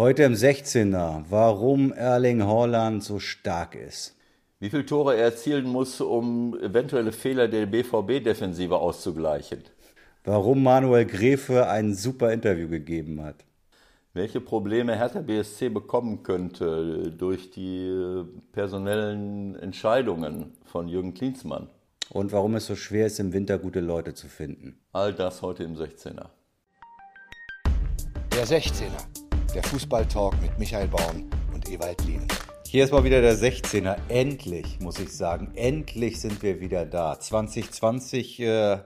Heute im 16er, warum Erling Haaland so stark ist. Wie viele Tore er erzielen muss, um eventuelle Fehler der BVB-Defensive auszugleichen. Warum Manuel Gräfe ein super Interview gegeben hat. Welche Probleme Hertha BSC bekommen könnte durch die personellen Entscheidungen von Jürgen Klinsmann. Und warum es so schwer ist, im Winter gute Leute zu finden. All das heute im 16er. Der 16er, der Fußballtalk mit Michael Baum und Ewald Lien. Hier ist mal wieder der 16er. Endlich, muss ich sagen, endlich sind wir wieder da. 2020 äh,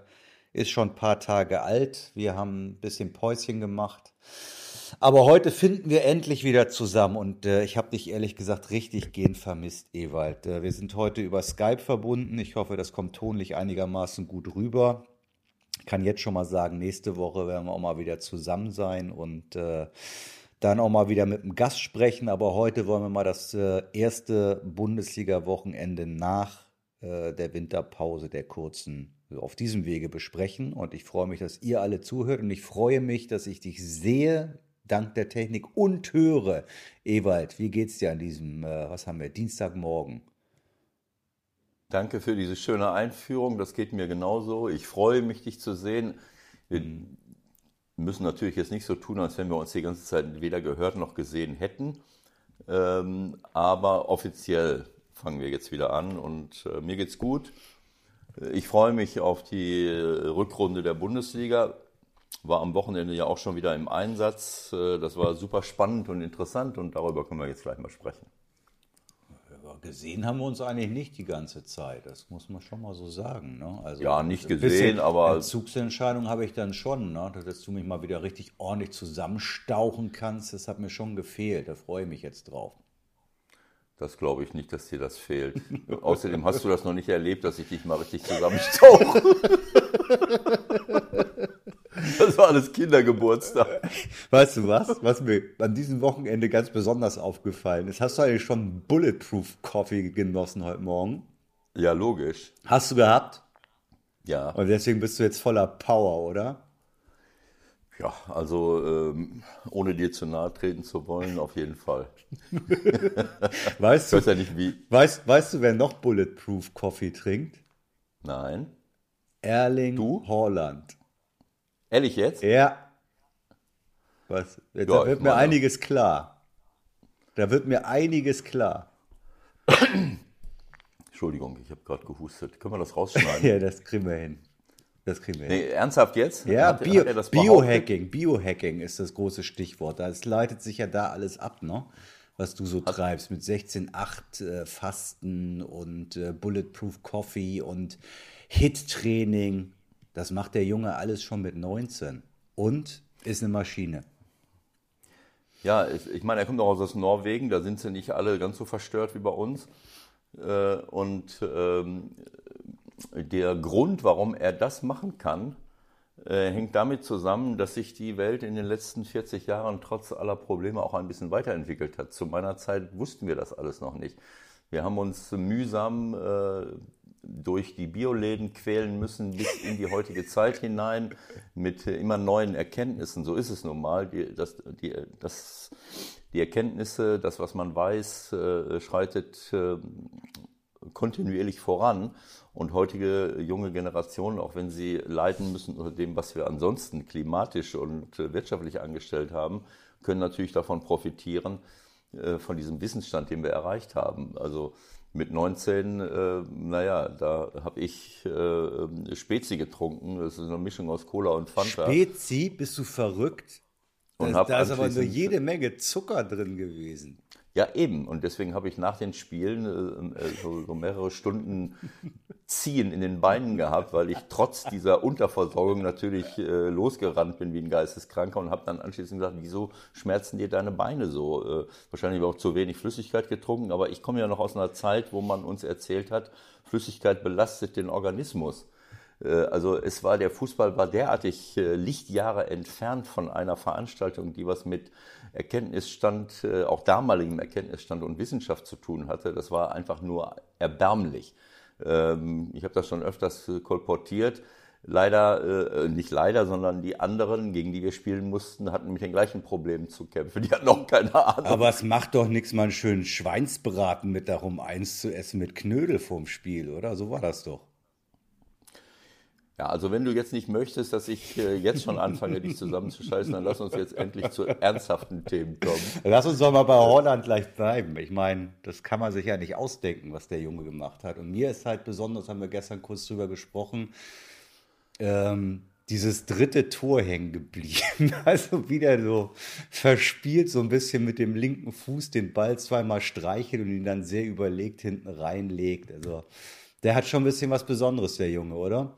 ist schon ein paar Tage alt. Wir haben ein bisschen Päuschen gemacht. Aber heute finden wir endlich wieder zusammen und äh, ich habe dich ehrlich gesagt richtig gehen vermisst, Ewald. Äh, wir sind heute über Skype verbunden. Ich hoffe, das kommt tonlich einigermaßen gut rüber kann jetzt schon mal sagen, nächste Woche werden wir auch mal wieder zusammen sein und äh, dann auch mal wieder mit einem Gast sprechen. Aber heute wollen wir mal das äh, erste Bundesliga-Wochenende nach äh, der Winterpause der kurzen auf diesem Wege besprechen. Und ich freue mich, dass ihr alle zuhört und ich freue mich, dass ich dich sehe, dank der Technik und höre. Ewald, wie geht's dir an diesem, äh, was haben wir, Dienstagmorgen? Danke für diese schöne Einführung. Das geht mir genauso. Ich freue mich, dich zu sehen. Müssen natürlich jetzt nicht so tun, als wenn wir uns die ganze Zeit weder gehört noch gesehen hätten. Ähm, aber offiziell fangen wir jetzt wieder an und äh, mir geht's gut. Ich freue mich auf die Rückrunde der Bundesliga. War am Wochenende ja auch schon wieder im Einsatz. Äh, das war super spannend und interessant und darüber können wir jetzt gleich mal sprechen gesehen haben wir uns eigentlich nicht die ganze Zeit. Das muss man schon mal so sagen. Ne? Also ja, nicht gesehen, aber. Entzugsentscheidung habe ich dann schon, ne? dass du mich mal wieder richtig ordentlich zusammenstauchen kannst. Das hat mir schon gefehlt. Da freue ich mich jetzt drauf. Das glaube ich nicht, dass dir das fehlt. Außerdem hast du das noch nicht erlebt, dass ich dich mal richtig zusammenstauche. Alles Kindergeburtstag. Weißt du was? Was mir an diesem Wochenende ganz besonders aufgefallen ist, hast du eigentlich schon Bulletproof Coffee genossen heute Morgen? Ja, logisch. Hast du gehabt? Ja. Und deswegen bist du jetzt voller Power, oder? Ja, also ähm, ohne dir zu nahe treten zu wollen, auf jeden Fall. weißt du, ja nicht, wie. Weißt, weißt du, wer noch Bulletproof Coffee trinkt? Nein. Erling du? Holland. Ehrlich jetzt? Ja. Was? Jetzt ja, wird mir einiges klar. Da wird mir einiges klar. Entschuldigung, ich habe gerade gehustet. Können wir das rausschneiden? ja, das kriegen wir hin. Das kriegen wir nee, hin. Ernsthaft jetzt? Ja, hat, Bio, hat Biohacking. Biohacking ist das große Stichwort. Das leitet sich ja da alles ab, ne? was du so hat, treibst mit 16,8 äh, Fasten und äh, Bulletproof Coffee und Hit-Training. Das macht der Junge alles schon mit 19 und ist eine Maschine. Ja, ich meine, er kommt auch aus Norwegen, da sind sie nicht alle ganz so verstört wie bei uns. Äh, und ähm, der Grund, warum er das machen kann, äh, hängt damit zusammen, dass sich die Welt in den letzten 40 Jahren trotz aller Probleme auch ein bisschen weiterentwickelt hat. Zu meiner Zeit wussten wir das alles noch nicht. Wir haben uns mühsam äh, durch die Bioläden quälen müssen bis in die heutige Zeit hinein mit immer neuen Erkenntnissen. So ist es nun mal. Die, das, die, das, die Erkenntnisse, das, was man weiß, äh, schreitet äh, kontinuierlich voran. Und heutige junge Generationen, auch wenn sie leiden müssen unter dem, was wir ansonsten klimatisch und äh, wirtschaftlich angestellt haben, können natürlich davon profitieren, äh, von diesem Wissensstand, den wir erreicht haben. Also mit 19, äh, naja, da habe ich äh, Spezi getrunken. Das ist eine Mischung aus Cola und Fanta. Spezi? Bist du verrückt? Und da, da ist aber nur jede Menge Zucker drin gewesen. Ja, eben. Und deswegen habe ich nach den Spielen äh, äh, so, so, mehrere Stunden Ziehen in den Beinen gehabt, weil ich trotz dieser Unterversorgung natürlich äh, losgerannt bin wie ein Geisteskranker und habe dann anschließend gesagt, wieso schmerzen dir deine Beine so? Äh, wahrscheinlich auch zu wenig Flüssigkeit getrunken, aber ich komme ja noch aus einer Zeit, wo man uns erzählt hat, Flüssigkeit belastet den Organismus. Äh, also es war, der Fußball war derartig äh, Lichtjahre entfernt von einer Veranstaltung, die was mit Erkenntnisstand, äh, auch damaligem Erkenntnisstand und Wissenschaft zu tun hatte. Das war einfach nur erbärmlich. Ähm, ich habe das schon öfters kolportiert. Leider, äh, nicht leider, sondern die anderen, gegen die wir spielen mussten, hatten mit den gleichen Problemen zu kämpfen. Die hatten auch keine Ahnung. Aber es macht doch nichts, mal einen schönen Schweinsbraten mit darum eins zu essen mit Knödel vorm Spiel, oder? So war das doch. Ja, also wenn du jetzt nicht möchtest, dass ich äh, jetzt schon anfange, dich zusammenzuscheißen, dann lass uns jetzt endlich zu ernsthaften Themen kommen. Lass uns doch mal bei Holland gleich bleiben. Ich meine, das kann man sich ja nicht ausdenken, was der Junge gemacht hat. Und mir ist halt besonders, haben wir gestern kurz drüber gesprochen, ähm, dieses dritte Tor hängen geblieben. Also wieder so verspielt, so ein bisschen mit dem linken Fuß den Ball zweimal streichelt und ihn dann sehr überlegt hinten reinlegt. Also der hat schon ein bisschen was Besonderes, der Junge, oder?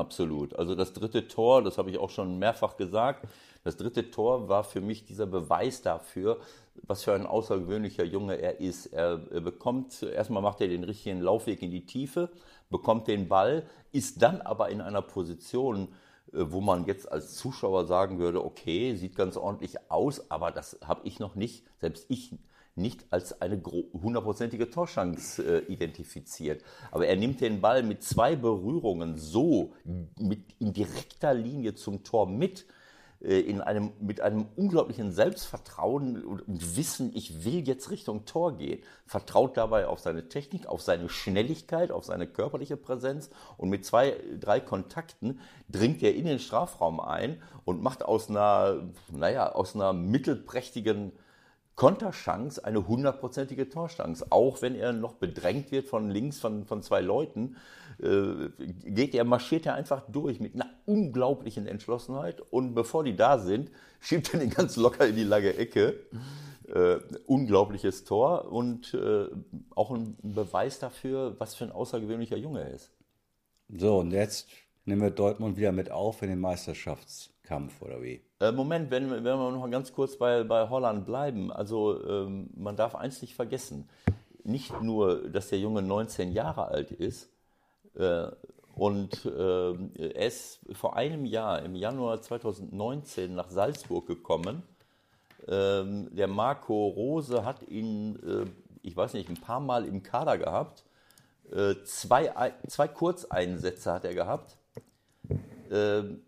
Absolut. Also das dritte Tor, das habe ich auch schon mehrfach gesagt, das dritte Tor war für mich dieser Beweis dafür, was für ein außergewöhnlicher Junge er ist. Er bekommt, erstmal macht er den richtigen Laufweg in die Tiefe, bekommt den Ball, ist dann aber in einer Position, äh, wo man jetzt als Zuschauer sagen würde, okay, sieht ganz ordentlich aus, aber das habe ich noch nicht, selbst ich nicht als eine hundertprozentige Torschance äh, identifiziert. Aber er nimmt den Ball mit zwei Berührungen so mit, in direkter Linie zum Tor mit, äh, in einem, mit einem unglaublichen Selbstvertrauen und, und, Wissen, ich will jetzt Richtung Tor gehen. Vertraut dabei auf seine Technik, auf seine Schnelligkeit, auf seine körperliche Präsenz und mit zwei, drei Kontakten dringt er in den Strafraum ein und macht aus einer, naja, aus einer mittelprächtigen Konterchance eine hundertprozentige Torchance. Auch wenn er noch bedrängt wird von links von, von zwei Leuten, äh, geht er, marschiert er einfach durch mit einer unglaublichen Entschlossenheit. Und bevor die da sind, schiebt er den ganz locker in die lange Ecke. Äh, unglaubliches Tor und äh, auch ein Beweis dafür, was für ein außergewöhnlicher Junge er ist. So, und jetzt nehmen wir Dortmund wieder mit auf in den Meisterschaftskampf, oder wie? Äh, Moment, wenn, wenn wir noch ganz kurz bei, bei Holland bleiben. Also ähm, man darf eins nicht vergessen. Nicht nur, dass der Junge 19 Jahre alt ist äh, und äh, er ist vor einem Jahr, im Januar 2019, nach Salzburg gekommen. Ähm, der Marco Rose hat ihn, äh, ich weiß nicht, ein paar Mal im Kader gehabt. Äh, zwei, zwei Kurzeinsätze hat er gehabt. Ähm,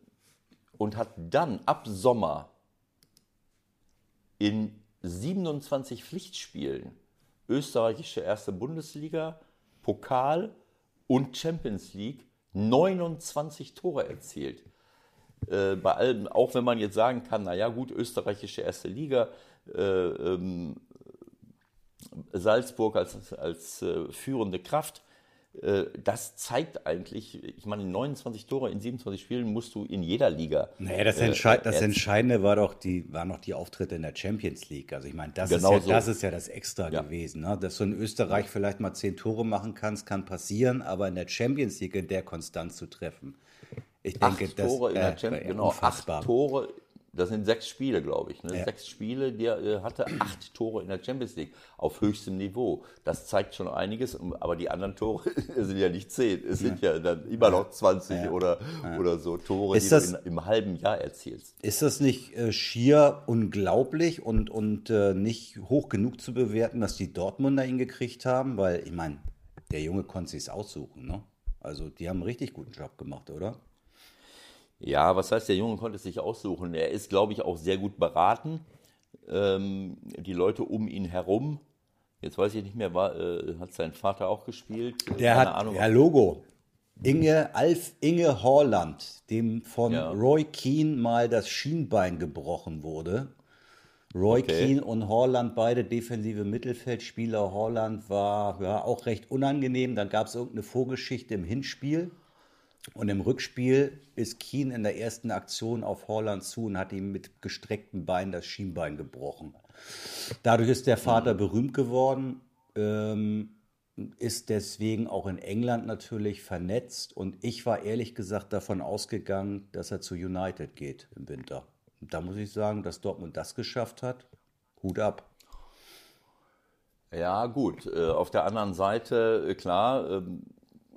und hat dann ab Sommer in 27 Pflichtspielen österreichische erste Bundesliga, Pokal und Champions League 29 Tore erzielt. Äh, bei allem, auch wenn man jetzt sagen kann, naja gut, österreichische erste Liga, äh, ähm, Salzburg als, als äh, führende Kraft, das zeigt eigentlich, ich meine, 29 Tore in 27 Spielen musst du in jeder Liga. Naja, das, Entsche äh, das Entscheidende war doch die, waren noch die Auftritte in der Champions League. Also ich meine, das, genau ist, ja, so. das ist ja das Extra ja. gewesen. Ne? Dass du in Österreich vielleicht mal zehn Tore machen kannst, kann passieren, aber in der Champions League in der Konstant zu treffen. Ich denke, acht Tore das, in der äh, Champions, genau, unfassbar. acht Tore das sind sechs Spiele, glaube ich. Ne? Ja. Sechs Spiele, der äh, hatte acht Tore in der Champions League auf höchstem Niveau. Das zeigt schon einiges, aber die anderen Tore sind ja nicht zehn. Es sind ja, ja dann immer noch 20 ja. Oder, oder so Tore, ist die das, du in, im halben Jahr erzielst. Ist das nicht äh, schier unglaublich und, und äh, nicht hoch genug zu bewerten, dass die Dortmunder ihn gekriegt haben? Weil, ich meine, der Junge konnte sich aussuchen. Ne? Also, die haben einen richtig guten Job gemacht, oder? Ja, was heißt, der Junge konnte es sich aussuchen. Er ist, glaube ich, auch sehr gut beraten. Ähm, die Leute um ihn herum, jetzt weiß ich nicht mehr, war, äh, hat sein Vater auch gespielt? Der Keine hat, Ahnung. ja, Logo. Inge, Alf Inge Horland, dem von ja. Roy Keane mal das Schienbein gebrochen wurde. Roy okay. Keane und Horland, beide defensive Mittelfeldspieler. Horland war ja, auch recht unangenehm. Dann gab es irgendeine Vorgeschichte im Hinspiel. Und im Rückspiel ist Keen in der ersten Aktion auf Holland zu und hat ihm mit gestrecktem Bein das Schienbein gebrochen. Dadurch ist der Vater berühmt geworden, ähm, ist deswegen auch in England natürlich vernetzt. Und ich war ehrlich gesagt davon ausgegangen, dass er zu United geht im Winter. Und da muss ich sagen, dass Dortmund das geschafft hat. Hut ab. Ja, gut. Äh, auf der anderen Seite, äh, klar, ähm,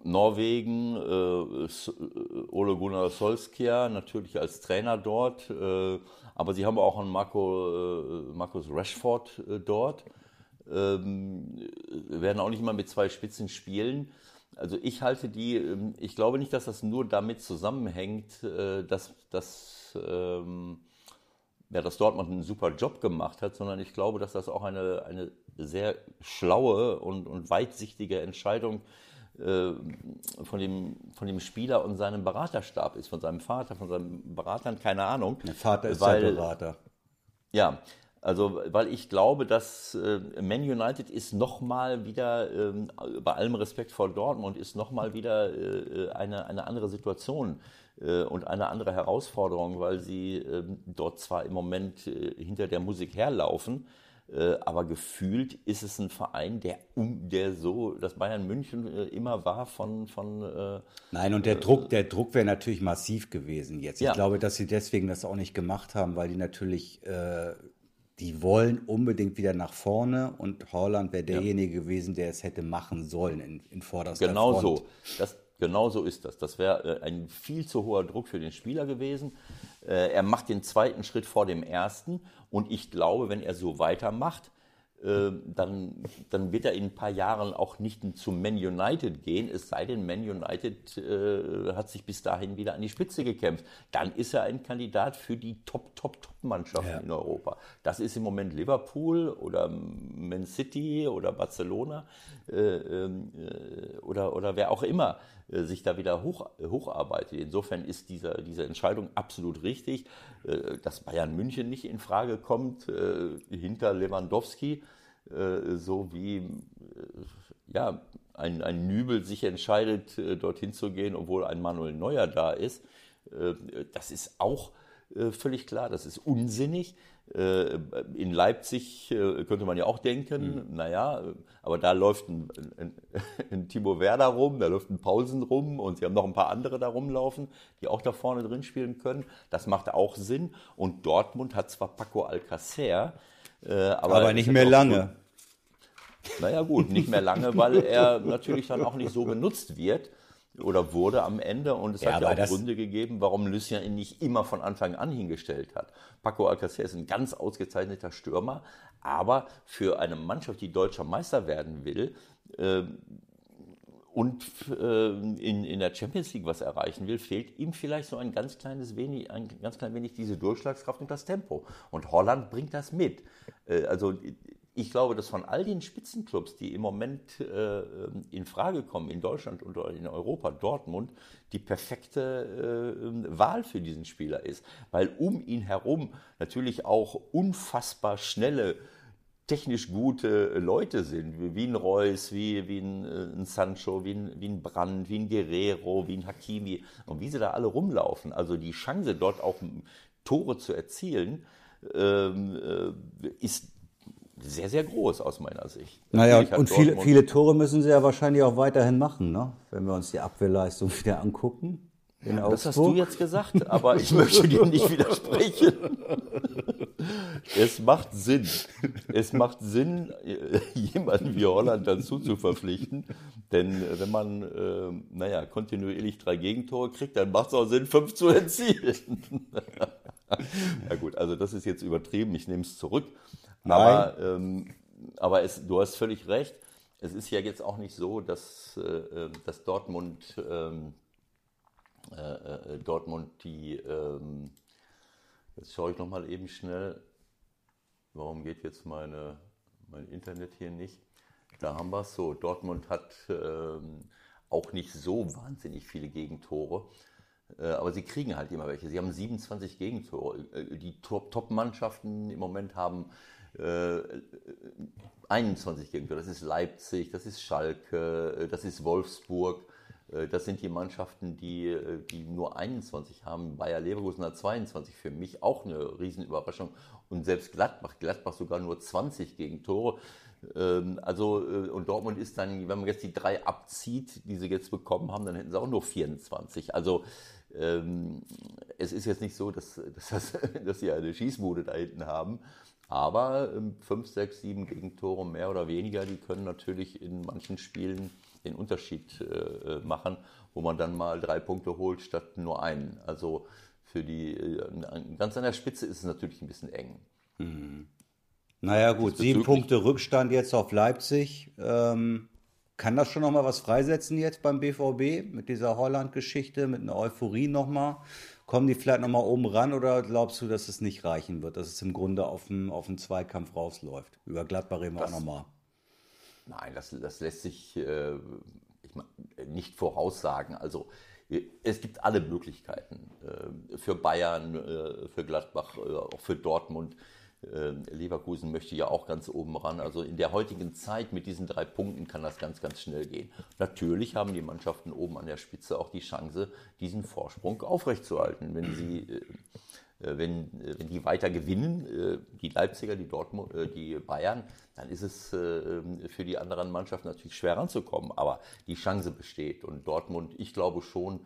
Norwegen, äh, äh, Ole Gunnar Solskjaer natürlich als Trainer dort, äh, aber sie haben auch einen Marco, äh, Markus Rashford äh, dort, ähm, werden auch nicht mal mit zwei Spitzen spielen. also ich halte die, ähm, ich glaube nicht, dass das nur damit zusammenhängt, äh, dass, dass, ähm, ja, dass Dortmund einen super Job gemacht hat, sondern ich glaube, dass das auch eine, eine sehr schlaue und, und weitsichtige Entscheidung äh, von, dem, von dem Spieler und seinem Beraterstab ist, von seinem Vater, von seinen Beratern, keine Ahnung. Der Vater ist weil, der Berater. Ja, also, weil ich glaube, dass äh, Man United ist nochmal wieder, äh, bei allem Respekt vor Dortmund, ist nochmal wieder äh, eine, eine andere Situation äh, und eine andere Herausforderung, weil sie ähm, dort zwar im Moment äh, hinter der Musik herlaufen, äh, aber gefühlt ist es ein Verein, der, der so, das Bayern München immer war von. von Nein, und der Druck, der Druck wäre natürlich massiv gewesen jetzt. Ja. Ich glaube, dass sie deswegen das auch nicht gemacht haben, weil die natürlich die wollen unbedingt wieder nach vorne und Holland wäre derjenige ja. gewesen, der es hätte machen sollen in, in vorderster genau Front. So. Das, genau so ist das. Das wäre äh, ein viel zu hoher Druck für den Spieler gewesen. Äh, er macht den zweiten Schritt vor dem ersten und ich glaube, wenn er so weitermacht, äh, dann, dann wird er in ein paar Jahren auch nicht zu Man United gehen, es sei denn, Man United äh, hat sich bis dahin wieder an die Spitze gekämpft. Dann ist er ein Kandidat für die Top, Top, Top-Mannschaften ja. in Europa. Das ist im Moment Liverpool oder Man City oder Barcelona äh, ähm, äh, oder, oder wer auch immer sich da wieder hoch, hocharbeitet. Insofern ist dieser, diese Entscheidung absolut richtig, dass Bayern München nicht in Frage kommt hinter Lewandowski äh, so wie äh, ja, ein, ein Nübel sich entscheidet, äh, dorthin zu gehen, obwohl ein Manuel Neuer da ist. Das ist auch völlig klar, das ist unsinnig. In Leipzig könnte man ja auch denken, mhm. naja, aber da läuft ein, ein, ein, Timo Werder rum, da läuft ein Paulsen rum und sie haben noch ein paar andere da rumlaufen, die auch da vorne drin spielen können. Das macht auch Sinn. Und Dortmund hat zwar Paco Alcacer, äh, aber, aber nicht mehr lange. Gut. Naja gut, nicht mehr lange, weil er natürlich dann auch nicht so benutzt wird oder wurde am Ende und es ja, hat ja auch Gründe gegeben, warum Lucien ihn nicht immer von Anfang an hingestellt hat. Paco Alcacer ist ein ganz ausgezeichneter Stürmer, aber für eine Mannschaft, die deutscher Meister werden will, äh, und äh, in, in der Champions League was erreichen will, fehlt ihm vielleicht so ein ganz kleines wenig, ein ganz klein wenig diese Durchschlagskraft und das Tempo. Und Holland bringt das mit. Äh, also ich glaube, dass von all den Spitzenclubs, die im Moment äh, in Frage kommen, in Deutschland und in Europa, Dortmund, die perfekte äh, Wahl für diesen Spieler ist. Weil um ihn herum natürlich auch unfassbar schnelle technisch gute Leute sind, wie ein Reus, wie, wie ein, äh, ein Sancho, wie ein, wie ein Brand, wie ein Guerrero, wie ein Hakimi und wie sie da alle rumlaufen. Also die Chance, dort auch Tore zu erzielen, ähm, äh, ist sehr, sehr groß aus meiner Sicht. Naja, und, und viele, viele Tore müssen sie ja wahrscheinlich auch weiterhin machen, ne? wenn wir uns die Abwehrleistung wieder angucken. Ja, das hast du jetzt gesagt, aber ich möchte dir nicht widersprechen. Es macht Sinn. Es macht Sinn, jemanden wie Holland dazu zu verpflichten. Denn wenn man, äh, naja, kontinuierlich drei Gegentore kriegt, dann macht es auch Sinn, fünf zu erzielen. ja gut, also das ist jetzt übertrieben, ich nehme es zurück. Aber, ähm, aber es, du hast völlig recht. Es ist ja jetzt auch nicht so, dass, äh, dass Dortmund, ähm, äh, äh Dortmund die, ähm, Jetzt schaue ich nochmal eben schnell, warum geht jetzt meine, mein Internet hier nicht? Da haben wir es so. Dortmund hat ähm, auch nicht so wahnsinnig viele Gegentore, äh, aber sie kriegen halt immer welche. Sie haben 27 Gegentore. Äh, die Top-Mannschaften im Moment haben äh, 21 Gegentore. Das ist Leipzig, das ist Schalke, äh, das ist Wolfsburg. Äh, das sind die Mannschaften, die, äh, die nur 21 haben. Bayer Leverkusen hat 22. Für mich auch eine Riesenüberraschung. Und selbst Gladbach, Gladbach sogar nur 20 Gegentore. Ähm, also, äh, und Dortmund ist dann, wenn man jetzt die drei abzieht, die sie jetzt bekommen haben, dann hätten sie auch nur 24. Also, ähm, es ist jetzt nicht so, dass, dass, dass sie eine Schießbude da hinten haben. Aber 5, 6, 7 Gegentore mehr oder weniger, die können natürlich in manchen Spielen den Unterschied äh, machen, wo man dann mal drei Punkte holt statt nur einen. Also für die, äh, ganz an der Spitze ist es natürlich ein bisschen eng. Mhm. Naja gut, sieben Punkte Rückstand jetzt auf Leipzig. Ähm, Kann das schon nochmal was freisetzen jetzt beim BVB mit dieser Holland-Geschichte, mit einer Euphorie nochmal? Kommen die vielleicht nochmal oben ran oder glaubst du, dass es nicht reichen wird, dass es im Grunde auf einen, auf einen Zweikampf rausläuft? Über Gladbach reden wir auch nochmal. Nein, das, das lässt sich äh, mein, nicht voraussagen. Also es gibt alle Möglichkeiten äh, für Bayern, äh, für Gladbach, äh, auch für Dortmund. Äh, Leverkusen möchte ja auch ganz oben ran. Also in der heutigen Zeit mit diesen drei Punkten kann das ganz, ganz schnell gehen. Natürlich haben die Mannschaften oben an der Spitze auch die Chance, diesen Vorsprung aufrechtzuerhalten. Wenn sie, äh, äh, wenn, wenn die weiter gewinnen, die Leipziger, die Dortmund, die Bayern, dann ist es für die anderen Mannschaften natürlich schwer ranzukommen. Aber die Chance besteht. Und Dortmund, ich glaube schon,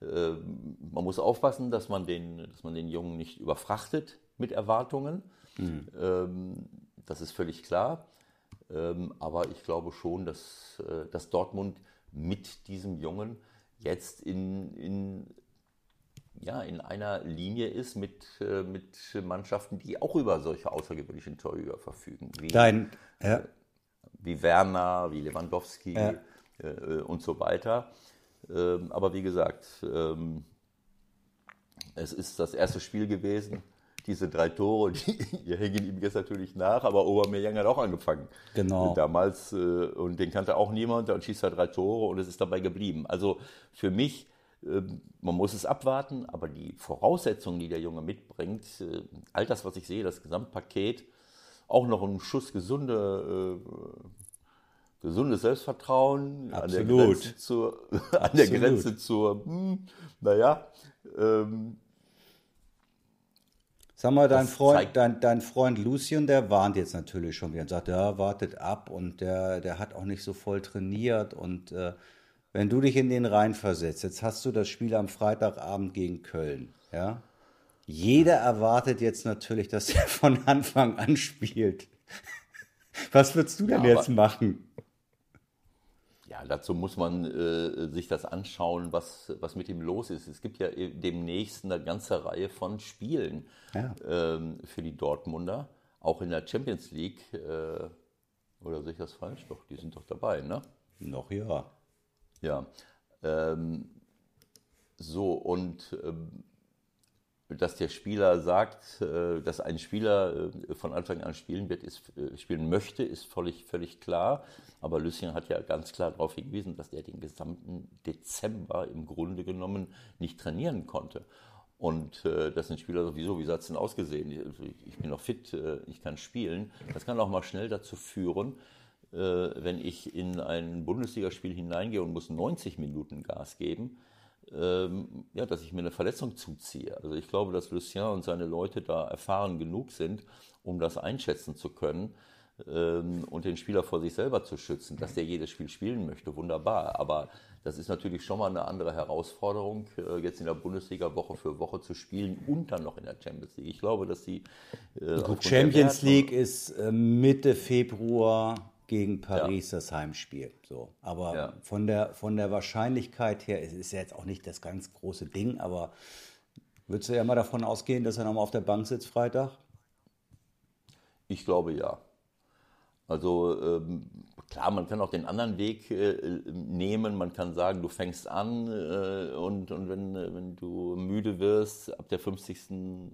man muss aufpassen, dass man den, dass man den Jungen nicht überfrachtet mit Erwartungen. Mhm. Ähm, das ist völlig klar. Ähm, aber ich glaube schon, dass, äh, dass Dortmund mit diesem Jungen jetzt in, in, ja, in einer Linie ist mit, äh, mit Mannschaften, die auch über solche außergewöhnlichen Torhüter verfügen. Wie, Dein, ja. wie Werner, wie Lewandowski ja. äh, und so weiter. Ähm, aber wie gesagt, ähm, es ist das erste Spiel gewesen diese drei Tore, die, die hängen ihm jetzt natürlich nach, aber Aubameyang hat auch angefangen. Genau. Damals, äh, und den kannte auch niemand, dann schießt er drei Tore und es ist dabei geblieben. Also für mich, ähm, man muss es abwarten, aber die Voraussetzungen, die der Junge mitbringt, äh, all das, was ich sehe, das Gesamtpaket, auch noch ein Schuss gesunde, äh, gesundes Selbstvertrauen Absolut. an der Grenze zur, an der Grenze zur hm, naja, ähm, Sag mal, dein Freund, dein, dein Freund Lucien, der warnt jetzt natürlich schon wieder und sagt, ja, wartet ab und der, der hat auch nicht so voll trainiert und äh, wenn du dich in den Rhein versetzt, jetzt hast du das Spiel am Freitagabend gegen Köln, ja? Jeder erwartet jetzt natürlich, dass er von Anfang an spielt. Was würdest du denn ja, jetzt machen? Ja, dazu muss man äh, sich das anschauen, was, was mit ihm los ist. Es gibt ja demnächst eine ganze Reihe von Spielen ja. ähm, für die Dortmunder, auch in der Champions League. Äh, oder sehe ich das falsch? Doch, die sind doch dabei, ne? Noch ja. Ja. Ähm, so, und ähm, dass der Spieler sagt, äh, dass ein Spieler äh, von Anfang an spielen wird, ist, äh, spielen möchte, ist völlig, völlig klar. Aber Lucien hat ja ganz klar darauf hingewiesen, dass er den gesamten Dezember im Grunde genommen nicht trainieren konnte. Und äh, das sind Spieler sowieso, wie hat es denn ausgesehen? Ich, bin noch fit, ich kann spielen. Das kann auch mal schnell dazu führen, wenn ich in ein Bundesligaspiel hineingehe und muss 90 Minuten Gas geben, ähm, ja, dass ich mir eine Verletzung zuziehe. Also ich glaube, dass Lucien und seine Leute da erfahren genug sind, um das einschätzen zu können ähm, und den Spieler vor sich selber zu schützen. Dass der jedes Spiel spielen möchte, wunderbar. Aber das ist natürlich schon mal eine andere Herausforderung, äh, jetzt in der Bundesliga Woche für Woche zu spielen und dann noch in der Champions League. Ich glaube, dass die. Äh, Gut, Champions League ist äh, Mitte Februar gegen Paris ja. das Heimspiel. So. Aber ja. von, der, von der Wahrscheinlichkeit her, es ist ja jetzt auch nicht das ganz große Ding, aber würdest du ja mal davon ausgehen, dass er nochmal auf der Bank sitzt Freitag? Ich glaube ja. Also ähm, klar, man kann auch den anderen Weg äh, nehmen. Man kann sagen, du fängst an äh, und, und wenn, wenn du müde wirst, ab der 50.,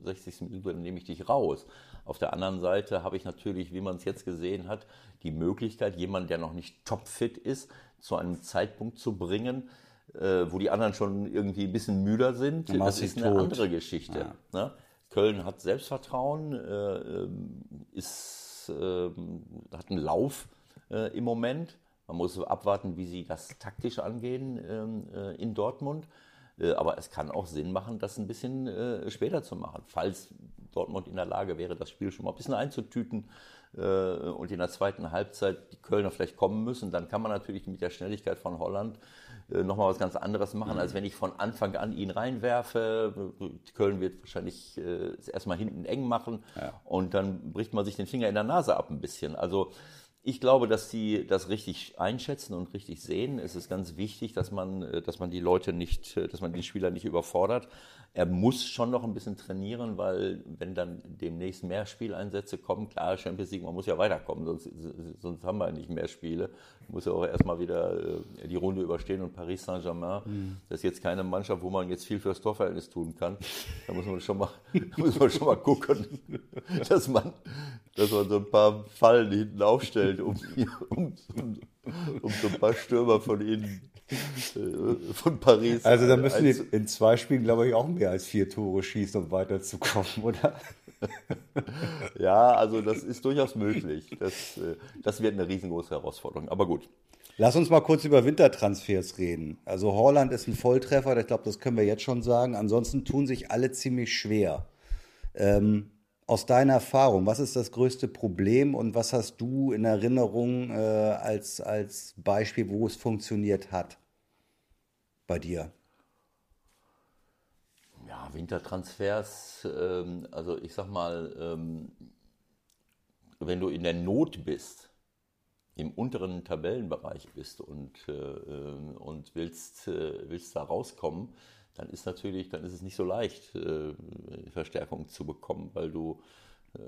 60. Minute, dann nehme ich dich raus. Auf der anderen Seite habe ich natürlich, wie man es jetzt gesehen hat, die Möglichkeit, jemanden, der noch nicht topfit ist, zu einem Zeitpunkt zu bringen, äh, wo die anderen schon irgendwie ein bisschen müder sind. Das ist eine tot. andere Geschichte. Ja. Ne? Köln hat Selbstvertrauen, äh, ähm, äh, hat einen Lauf äh, im Moment. Man muss abwarten, wie sie das taktisch angehen ähm, äh, in Dortmund. Äh, aber es kann auch Sinn machen, das ein bisschen äh, später zu machen, falls Dortmund in der Lage wäre, das Spiel schon mal ein bisschen einzutüten und in der zweiten Halbzeit die Kölner vielleicht kommen müssen. Dann kann man natürlich mit der Schnelligkeit von Holland äh, nochmal was ganz anderes machen, mhm. als wenn ich von Anfang an ihn reinwerfe. Köln wird wahrscheinlich äh, erstmal hinten eng machen ja. und dann bricht man sich den Finger in der Nase ab ein bisschen. Also ich glaube, dass die das richtig einschätzen und richtig sehen. Es ist ganz wichtig, dass man, äh, dass man die Leute nicht, äh, dass man die Spieler nicht überfordert. Er muss schon noch ein bisschen trainieren, weil wenn dann demnächst mehr Spieleinsätze kommen, klar, Champions League, man muss ja weiterkommen, sonst, sonst haben wir nicht mehr Spiele. Man muss ja auch erstmal wieder äh, die Runde überstehen und Paris Saint-Germain, mhm. das ist jetzt keine Mannschaft, wo man jetzt viel fürs Torverhältnis tun kann. Da muss man schon mal, muss man schon mal gucken, dass man, dass man so ein paar Fallen hinten aufstellt, um, um, um, um so ein paar Stürmer von ihnen äh, von Paris. Also da müssen die in zwei Spielen, glaube ich, auch mehr als vier Tore schießen, um weiterzukommen, oder? ja, also das ist durchaus möglich. Das, äh, das wird eine riesengroße Herausforderung. Aber gut. Lass uns mal kurz über Wintertransfers reden. Also Holland ist ein Volltreffer, ich glaube, das können wir jetzt schon sagen. Ansonsten tun sich alle ziemlich schwer. Ähm, aus deiner Erfahrung, was ist das größte Problem und was hast du in Erinnerung äh, als, als Beispiel, wo es funktioniert hat bei dir? Ja, Wintertransfers, ähm, also ich sag mal, ähm, wenn du in der Not bist, im unteren Tabellenbereich bist und, äh, ähm, und willst, äh, willst da rauskommen, dann ist natürlich, dann ist es nicht so leicht, äh, Verstärkung zu bekommen, weil du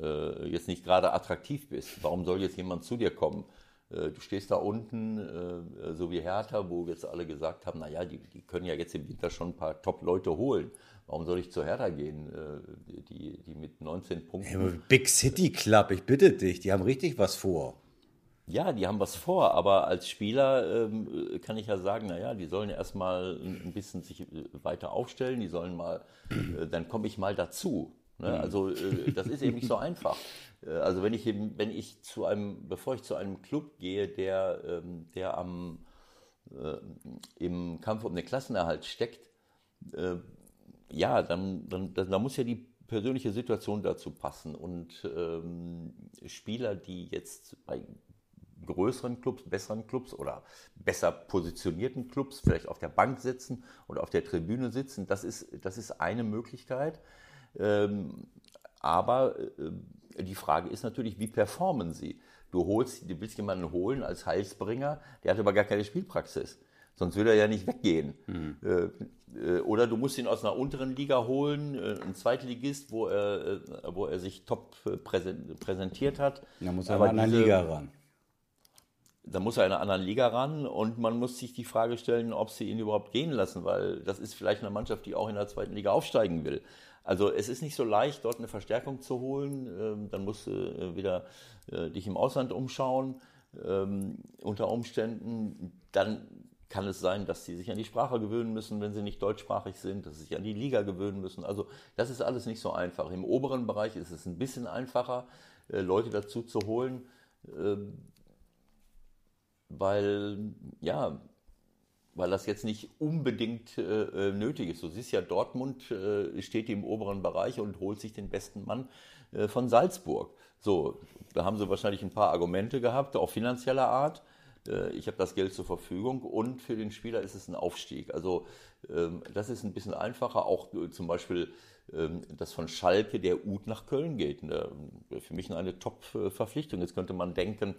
äh, jetzt nicht gerade attraktiv bist. Warum soll jetzt jemand zu dir kommen? Äh, du stehst da unten, äh, so wie Hertha, wo jetzt alle gesagt haben, naja, die, die können ja jetzt im Winter schon ein paar Top-Leute holen. Warum soll ich zu Hertha gehen, äh, die, die mit 19 Punkten... Hey, Big City Club, ich bitte dich, die haben richtig was vor. Ja, die haben was vor, aber als Spieler ähm, kann ich ja sagen, naja, die sollen erstmal ein bisschen sich äh, weiter aufstellen, die sollen mal, äh, dann komme ich mal dazu. Ne? Mhm. Also äh, das ist eben nicht so einfach. Äh, also wenn ich eben, wenn ich zu einem, bevor ich zu einem Club gehe, der, ähm, der am äh, im Kampf um den Klassenerhalt steckt, äh, ja, dann, dann, dann, dann muss ja die persönliche Situation dazu passen. Und ähm, Spieler, die jetzt bei größeren Clubs, besseren Clubs oder besser positionierten Clubs vielleicht auf der Bank sitzen oder auf der Tribüne sitzen. Das ist, das ist eine Möglichkeit. Ähm, aber äh, die Frage ist natürlich, wie performen sie? Du holst, du willst jemanden holen als Heilsbringer, der hat aber gar keine Spielpraxis. Sonst würde er ja nicht weggehen. Mhm. Äh, oder du musst ihn aus einer unteren Liga holen, äh, ein Zweitligist, wo er, wo er sich top präsentiert hat. Da muss er aber in einer Liga ran da muss er in einer anderen Liga ran und man muss sich die Frage stellen, ob sie ihn überhaupt gehen lassen, weil das ist vielleicht eine Mannschaft, die auch in der zweiten Liga aufsteigen will. Also es ist nicht so leicht, dort eine Verstärkung zu holen. Ähm, dann musst du äh, wieder äh, dich im Ausland umschauen. Ähm, unter Umständen, dann kann es sein, dass sie sich an die Sprache gewöhnen müssen, wenn sie nicht deutschsprachig sind, dass sie sich an die Liga gewöhnen müssen. Also das ist alles nicht so einfach. Im oberen Bereich ist es ein bisschen einfacher, äh, Leute dazu zu holen ähm, weil, ja, weil das jetzt nicht unbedingt äh, äh, nötig ist. Du siehst ja, Dortmund äh, steht im oberen Bereich und holt sich den besten Mann äh, von Salzburg. So, da haben sie wahrscheinlich ein paar Argumente gehabt, auch finanzieller Art. Äh, ich habe das Geld zur Verfügung und für den Spieler ist es ein Aufstieg. Also ähm, das ist ein bisschen einfacher, auch äh, zum Beispiel ähm, dass von Schalke der Ut nach Köln geht. Ne? Für mich eine Top-Verpflichtung. Jetzt könnte man denken,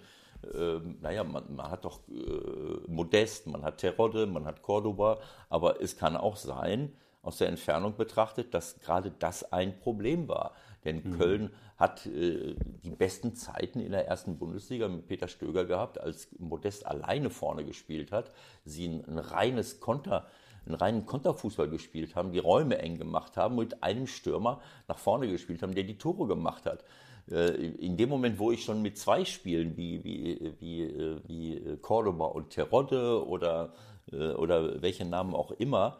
ähm, naja, man, man, hat doch äh, Modest, man hat Terodde, man hat Cordoba, aber es kann auch sein, aus der Entfernung betrachtet, dass gerade das ein Problem war. Denn mhm. Köln hat äh, die besten Zeiten in der ersten Bundesliga mit Peter Stöger gehabt, als Modest alleine vorne gespielt hat. Sie ein, ein reines Konter, einen reinen Konterfußball gespielt haben, die Räume eng gemacht haben, mit einem Stürmer nach vorne gespielt haben, der die Tore gemacht hat. Äh, in dem Moment, wo ich schon mit zwei Spielen wie, wie, wie, äh, wie Cordoba und Terodde oder, äh, oder welche Namen auch immer,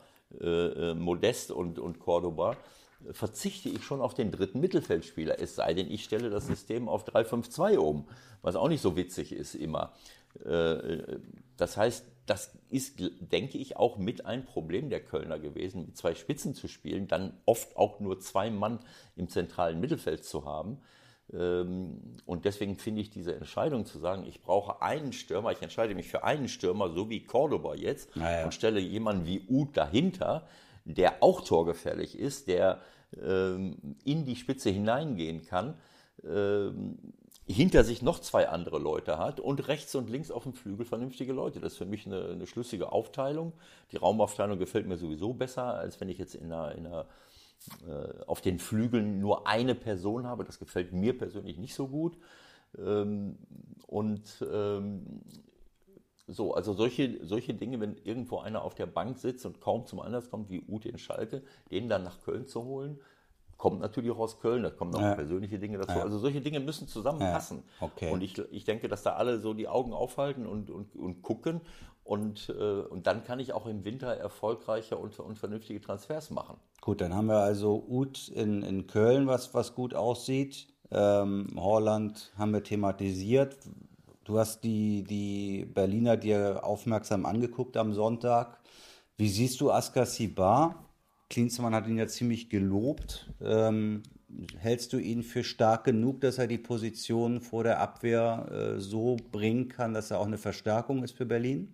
Modest und, und Cordoba, verzichte ich schon auf den dritten Mittelfeldspieler. Es sei denn, ich stelle das System auf 3-5-2 um, was auch nicht so witzig ist immer. Das heißt, das ist, denke ich, auch mit ein Problem der Kölner gewesen, mit zwei Spitzen zu spielen, dann oft auch nur zwei Mann im zentralen Mittelfeld zu haben. Ähm, und deswegen finde ich diese Entscheidung zu sagen, ich brauche einen Stürmer, ich entscheide mich für einen Stürmer, so wie Cordoba jetzt, naja. und stelle jemanden wie Uth dahinter, der auch torgefährlich ist, der ähm, in die Spitze hineingehen kann. Ähm, hinter sich noch zwei andere Leute hat und rechts und links auf dem Flügel vernünftige Leute. Das ist für mich eine, eine schlüssige Aufteilung. Die Raumaufteilung gefällt mir sowieso besser, als wenn ich jetzt in einer, in einer auf den Flügeln nur eine Person habe. Das gefällt mir persönlich nicht so gut. Ähm, und ähm, so, also solche, solche Dinge, wenn irgendwo einer auf der Bank sitzt und kaum zum Einsatz kommt, wie Ute in Schalke, den dann nach Köln zu holen, kommt natürlich auch aus Köln, da kommen noch ja. persönliche Dinge dazu. Ja. Also solche Dinge müssen zusammenpassen. Ja. Okay. Und ich, ich denke, dass da alle so die Augen aufhalten und, und, und gucken. Und, äh, und dann kann ich auch im Winter erfolgreiche und, und vernünftige Transfers machen. Gut, dann haben wir also Ut in, in Köln, was, was gut aussieht. Ähm, Holland haben wir thematisiert. Du hast die, die Berliner dir aufmerksam angeguckt am Sonntag. Wie siehst du Askar Sibar? Klinsmann hat ihn ja ziemlich gelobt. Ähm, hältst du ihn für stark genug, dass er die Position vor der Abwehr äh, so bringen kann, dass er auch eine Verstärkung ist für Berlin?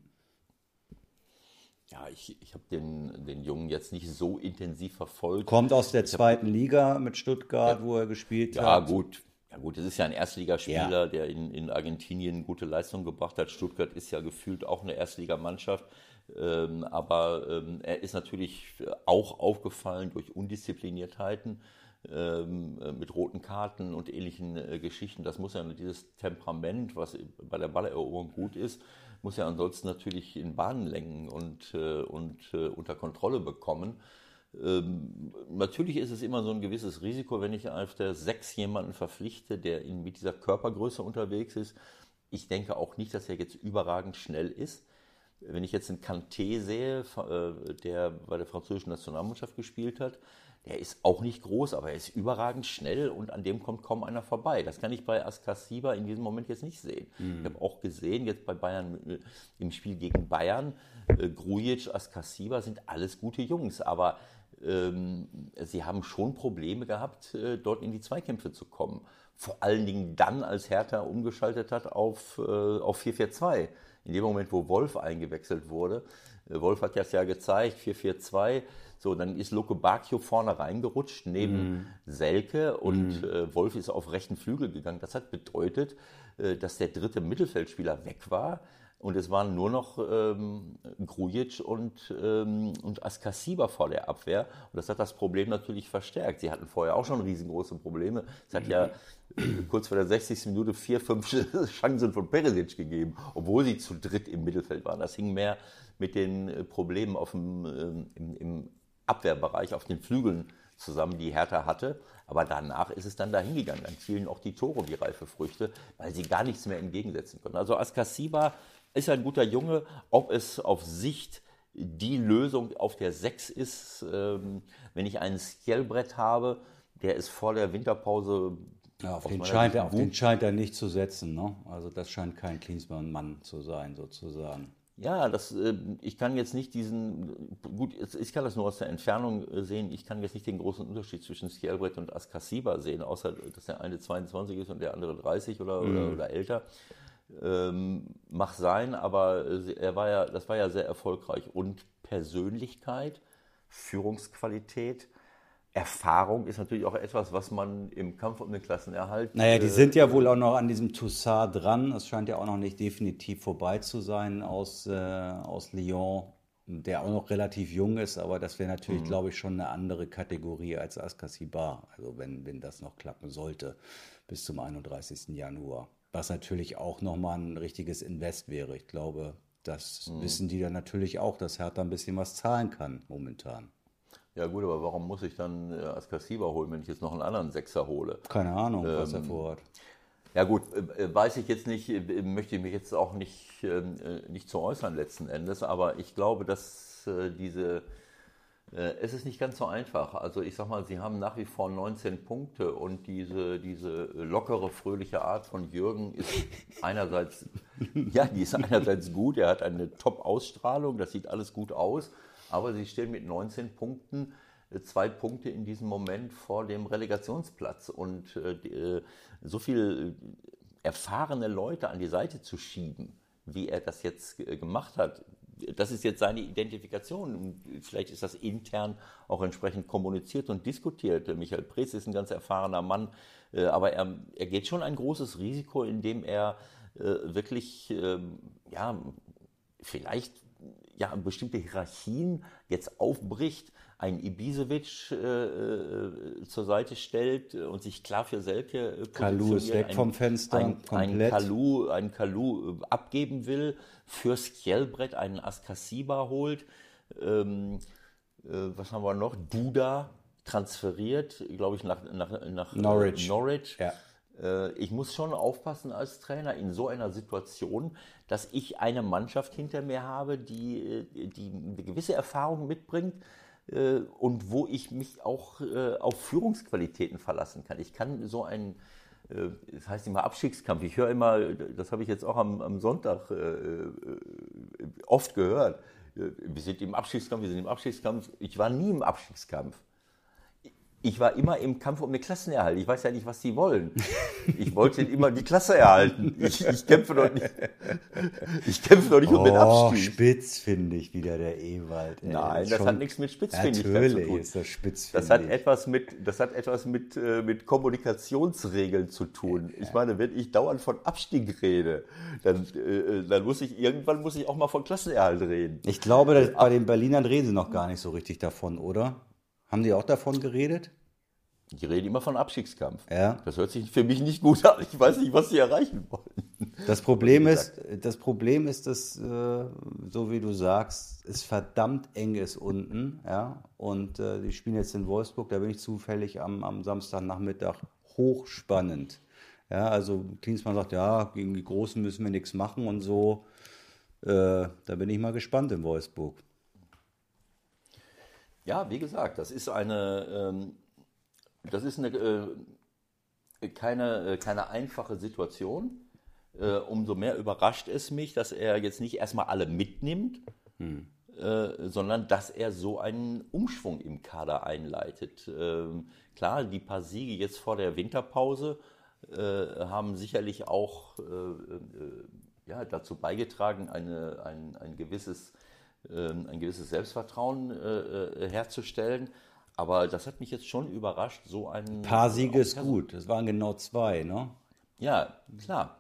Ja, ich, ich habe den, den Jungen jetzt nicht so intensiv verfolgt. Kommt aus der zweiten Liga mit Stuttgart, ja, wo er gespielt ja, hat. Ja, gut. Ja, gut, das ist ja ein Erstligaspieler, ja. der in, in Argentinien gute Leistung gebracht hat. Stuttgart ist ja gefühlt auch eine Erstligamannschaft. Ähm, aber ähm, er ist natürlich auch aufgefallen durch Undiszipliniertheiten ähm, äh, mit roten Karten und ähnlichen äh, Geschichten. Das muss ja dieses Temperament, was bei der Balleroberung gut ist, muss er ansonsten natürlich in Bahnen lenken und, äh, und äh, unter Kontrolle bekommen. Ähm, natürlich ist es immer so ein gewisses Risiko, wenn ich auf der 6 jemanden verpflichte, der in, mit dieser Körpergröße unterwegs ist. Ich denke auch nicht, dass er jetzt überragend schnell ist. Wenn ich jetzt einen Kanté sehe, äh, der bei der französischen Nationalmannschaft gespielt hat, der ist auch nicht groß, aber er ist überragend schnell und an dem kommt kaum einer vorbei. Das kann ich bei Askasiba in diesem Moment jetzt nicht sehen. Mhm. Ich habe auch gesehen, jetzt bei Bayern äh, im Spiel gegen Bayern, äh, Grujic, Askasiba sind alles gute Jungs, aber ähm, sie haben schon Probleme gehabt, äh, dort in die Zweikämpfe zu kommen. Vor allen Dingen dann, als Hertha umgeschaltet hat auf, äh, auf 4-4-2 in dem Moment, wo Wolf eingewechselt wurde, äh, Wolf hat das ja gezeigt, 4-4-2, so, dann ist Loco Bacchio vorne reingerutscht neben mm. Selke und mm. äh, Wolf ist auf rechten Flügel gegangen. Das hat bedeutet, äh, dass der dritte Mittelfeldspieler weg war und es waren nur noch ähm, Grujic und, ähm, und Askasiba vor der Abwehr. Und das hat das Problem natürlich verstärkt. Sie hatten vorher auch schon riesengroße Probleme. Es hat ja kurz vor der 60. Minute vier, fünf Chancen von Perisic gegeben, obwohl sie zu dritt im Mittelfeld waren. Das hing mehr mit den äh, Problemen auf dem, ähm, im, im Abwehrbereich, auf den Flügeln zusammen, die Hertha hatte. Aber danach ist es dann dahin gegangen. Dann fielen auch die Tore wie reife Früchte, weil sie gar nichts mehr entgegensetzen konnten. Also Askasiba ist ein guter Junge. Ob es auf Sicht die Lösung auf der 6 ist, ähm, wenn ich einen Skellbrett habe, der ist vor der Winterpause. Ja, auf, den scheint, er, auf den scheint er nicht zu setzen. Ne? Also das scheint kein Klinsmann-Mann zu sein, sozusagen. Ja, das, äh, ich kann jetzt nicht diesen, gut, ich kann das nur aus der Entfernung äh, sehen, ich kann jetzt nicht den großen Unterschied zwischen Skjelbrett und Askasiba sehen, außer dass der eine 22 ist und der andere 30 oder, mhm. oder, oder älter ähm, mag sein, aber er war ja, das war ja sehr erfolgreich. Und Persönlichkeit, Führungsqualität, Erfahrung ist natürlich auch etwas, was man im Kampf um den Klassenerhalt. Naja, die sind ja wohl auch noch an diesem Toussaint dran. Es scheint ja auch noch nicht definitiv vorbei zu sein aus, äh, aus Lyon, der auch noch relativ jung ist, aber das wäre natürlich, mhm. glaube ich, schon eine andere Kategorie als Askasibar. Also wenn, wenn das noch klappen sollte bis zum 31. Januar. Was natürlich auch nochmal ein richtiges Invest wäre. Ich glaube, das mhm. wissen die dann natürlich auch, dass Hertha ein bisschen was zahlen kann momentan. Ja gut, aber warum muss ich dann äh, Askasiba holen, wenn ich jetzt noch einen anderen Sechser hole? Keine Ahnung, ähm, was er vorhat. Ja gut, äh, äh, weiß ich jetzt nicht, äh, möchte ich mich jetzt auch nicht, ähm, äh, nicht zu äußern letzten Endes, aber ich glaube, dass äh, diese äh, es ist nicht ganz so einfach. Also ich sag mal, sie haben nach wie vor 19 Punkte und diese, diese lockere, fröhliche Art von Jürgen ist einerseits, ja, die ist einerseits gut, er hat eine Top-Ausstrahlung, das sieht alles gut aus, aber sie stehen mit 19 Punkten äh, zwei Punkte in diesem Moment vor dem Relegationsplatz und äh, so viel erfahrene Leute an die Seite zu schieben, wie er das jetzt gemacht hat, das ist jetzt seine Identifikation. Vielleicht ist das intern auch entsprechend kommuniziert und diskutiert. Michael Preetz ist ein ganz erfahrener Mann, äh, aber er, er geht schon ein großes Risiko, indem er äh, wirklich, ähm, ja, vielleicht ja, bestimmte Hierarchien jetzt aufbricht, einen Ibisevic äh, äh, zur Seite stellt und sich klar für Selke äh, Kalu ist weg ein, vom Fenster, ein, komplett. Ein Kalu, ein Kalu äh, abgeben will, für Skjelbrett einen Askasiba holt. Ähm, äh, was haben wir noch? Duda transferiert, glaube ich, nach, nach, nach Norwich. Äh, Norwich. Ja. Ich muss schon aufpassen als Trainer in so einer Situation, dass ich eine Mannschaft hinter mir habe, die, die eine gewisse Erfahrung mitbringt, äh, und wo ich mich auch äh, auf Führungsqualitäten verlassen kann. Ich kann so ein, äh, das heißt immer Abstiegskampf, ich höre immer, das habe ich jetzt auch am, am Sonntag äh, äh, oft gehört, wir sind im Abstiegskampf, wir sind im Abstiegskampf. Ich war nie im Abstiegskampf ich war immer im Kampf um den Klassenerhalt. Ich weiß ja nicht, was die wollen. Ich wollte immer die Klasse erhalten. Ich, ich kämpfe doch nicht, ich kämpfe doch nicht oh, um den oh, Abstieg. Spitz finde ich wieder der Ewald. Ey. Nein, das, das hat nichts mit Spitzfindigkeit zu tun. ist das Spitz das hat etwas mit, das hat etwas mit, äh, mit Kommunikationsregeln zu tun. Ich meine, wenn ich dauernd von Abstieg rede, dann, äh, dann muss ich irgendwann muss ich auch mal von Klassenerhalt reden. Ich glaube, dass, bei den Berlinern reden sie noch gar nicht so richtig davon, oder? Haben die auch davon geredet? Die reden immer von Abstiegskampf. Ja. Das hört sich für mich nicht gut an. Ich weiß nicht, was sie erreichen wollen. Das Problem ist, das Problem ist, dass, äh, so wie du sagst, es verdammt eng ist unten. Ja? Und äh, die spielen jetzt in Wolfsburg, da bin ich zufällig am, am Samstagnachmittag hochspannend. Ja, also Klinsmann sagt, ja, gegen die Großen müssen wir nichts machen und so. Äh, da bin ich mal gespannt in Wolfsburg. Ja, wie gesagt, das ist eine, ähm, das ist eine, äh, keine, äh, keine einfache Situation. Äh, umso mehr überrascht es mich, dass er jetzt nicht erstmal alle mitnimmt, hm. äh, sondern dass er so einen Umschwung im Kader einleitet. Ähm, klar, die paar Siege jetzt vor der Winterpause äh, haben sicherlich auch äh, ja, dazu beigetragen, eine, ein, ein gewisses ein gewisses Selbstvertrauen äh, äh, herzustellen. Aber das hat mich jetzt schon überrascht, so ein. Ein paar Siege ist gut, das waren genau zwei, ne? Ja, klar.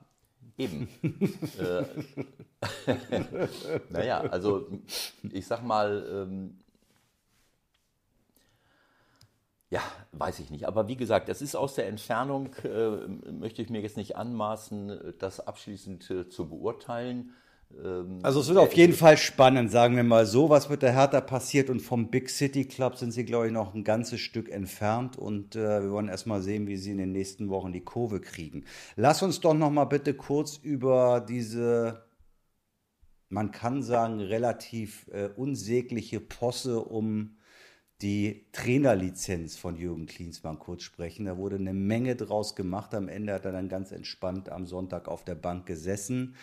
Eben. äh, naja, also ich sag mal, ähm, ja, weiß ich nicht. Aber wie gesagt, das ist aus der Entfernung, äh, möchte ich mir jetzt nicht anmaßen, das abschließend äh, zu beurteilen. Ähm, also es wird auf jeden Fall spannend, sagen wir mal so, was mit der Hertha passiert und vom Big City Club sind sie, glaube ich, noch ein ganzes Stück entfernt und äh, wir wollen erstmal sehen, wie sie in den nächsten Wochen die Kurve kriegen. Lass uns doch noch mal bitte kurz über diese, man kann sagen, relativ äh, unsägliche Posse um die Trainerlizenz von Jürgen Klinsmann kurz sprechen. Da wurde eine Menge draus gemacht. Am Ende hat er dann ganz entspannt am Sonntag auf der Bank gesessen.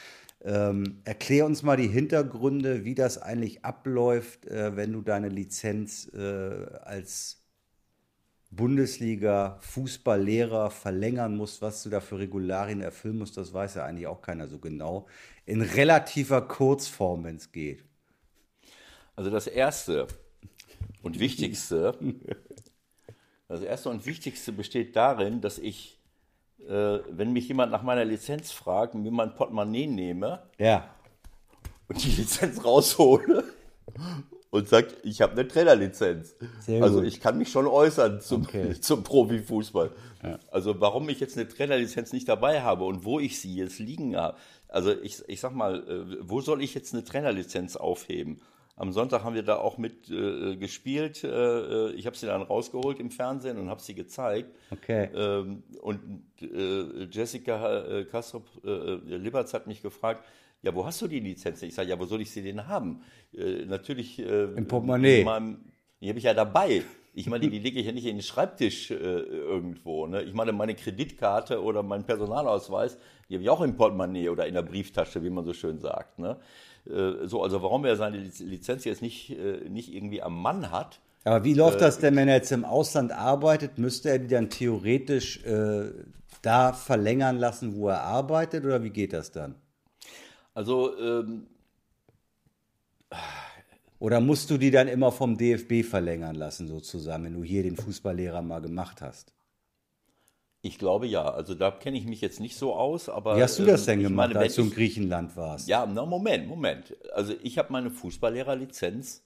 Ähm, erklär uns mal die Hintergründe, wie das eigentlich abläuft, äh, wenn du deine Lizenz äh, als Bundesliga-Fußballlehrer verlängern musst, was du da für Regularien erfüllen musst, das weiß ja eigentlich auch keiner so genau. In relativer Kurzform, wenn es geht. Also das Erste und Wichtigste, das Erste und Wichtigste besteht darin, dass ich äh, wenn mich jemand nach meiner Lizenz fragt, mir mein Portemonnaie nehme ja. und die Lizenz raushole und sagt, ich habe eine Trainerlizenz. also ich kann mich schon äußern zum, okay. zum Profifußball. Ja. Also warum ich jetzt eine Trainerlizenz nicht dabei habe und wo ich sie jetzt liegen habe. Also ich, ich sag mal, äh, wo soll ich jetzt eine Trainerlizenz aufheben? Am Sonntag haben wir da auch mit äh, gespielt. Äh, äh ich habe sie dann rausgeholt im Fernsehen und habe sie gezeigt. Okay. Ähm, und äh, Jessica äh, Kastrop äh, Liberts hat mich gefragt, ja, wo hast du die Lizenz? Ich sage, ja, wo soll ich sie denn haben? natürlich. Im Portemonnaie. Meinem, die habe ich ja dabei. Ich meine, die lege ich ja nicht in den Schreibtisch äh, irgendwo. Ne? Ich meine, meine Kreditkarte oder mein Personalausweis, die habe ich auch im Portemonnaie oder in der Brieftasche, wie man so schön sagt. Ne? Äh, so, also warum er seine Lizenz jetzt nicht, äh, nicht irgendwie am Mann hat. Aber wie läuft das denn, wenn er jetzt im Ausland arbeitet? Müsste er die dann theoretisch äh, da verlängern lassen, wo er arbeitet, oder wie geht das dann? Also ähm, Oder musst du die dann immer vom DFB verlängern lassen, sozusagen, wenn du hier den Fußballlehrer mal gemacht hast? Ich glaube ja. Also da kenne ich mich jetzt nicht so aus, aber. Wie hast du das ähm, denn gemacht, meine, als du in Griechenland warst? Ja, na Moment, Moment. Also ich habe meine Fußballlehrerlizenz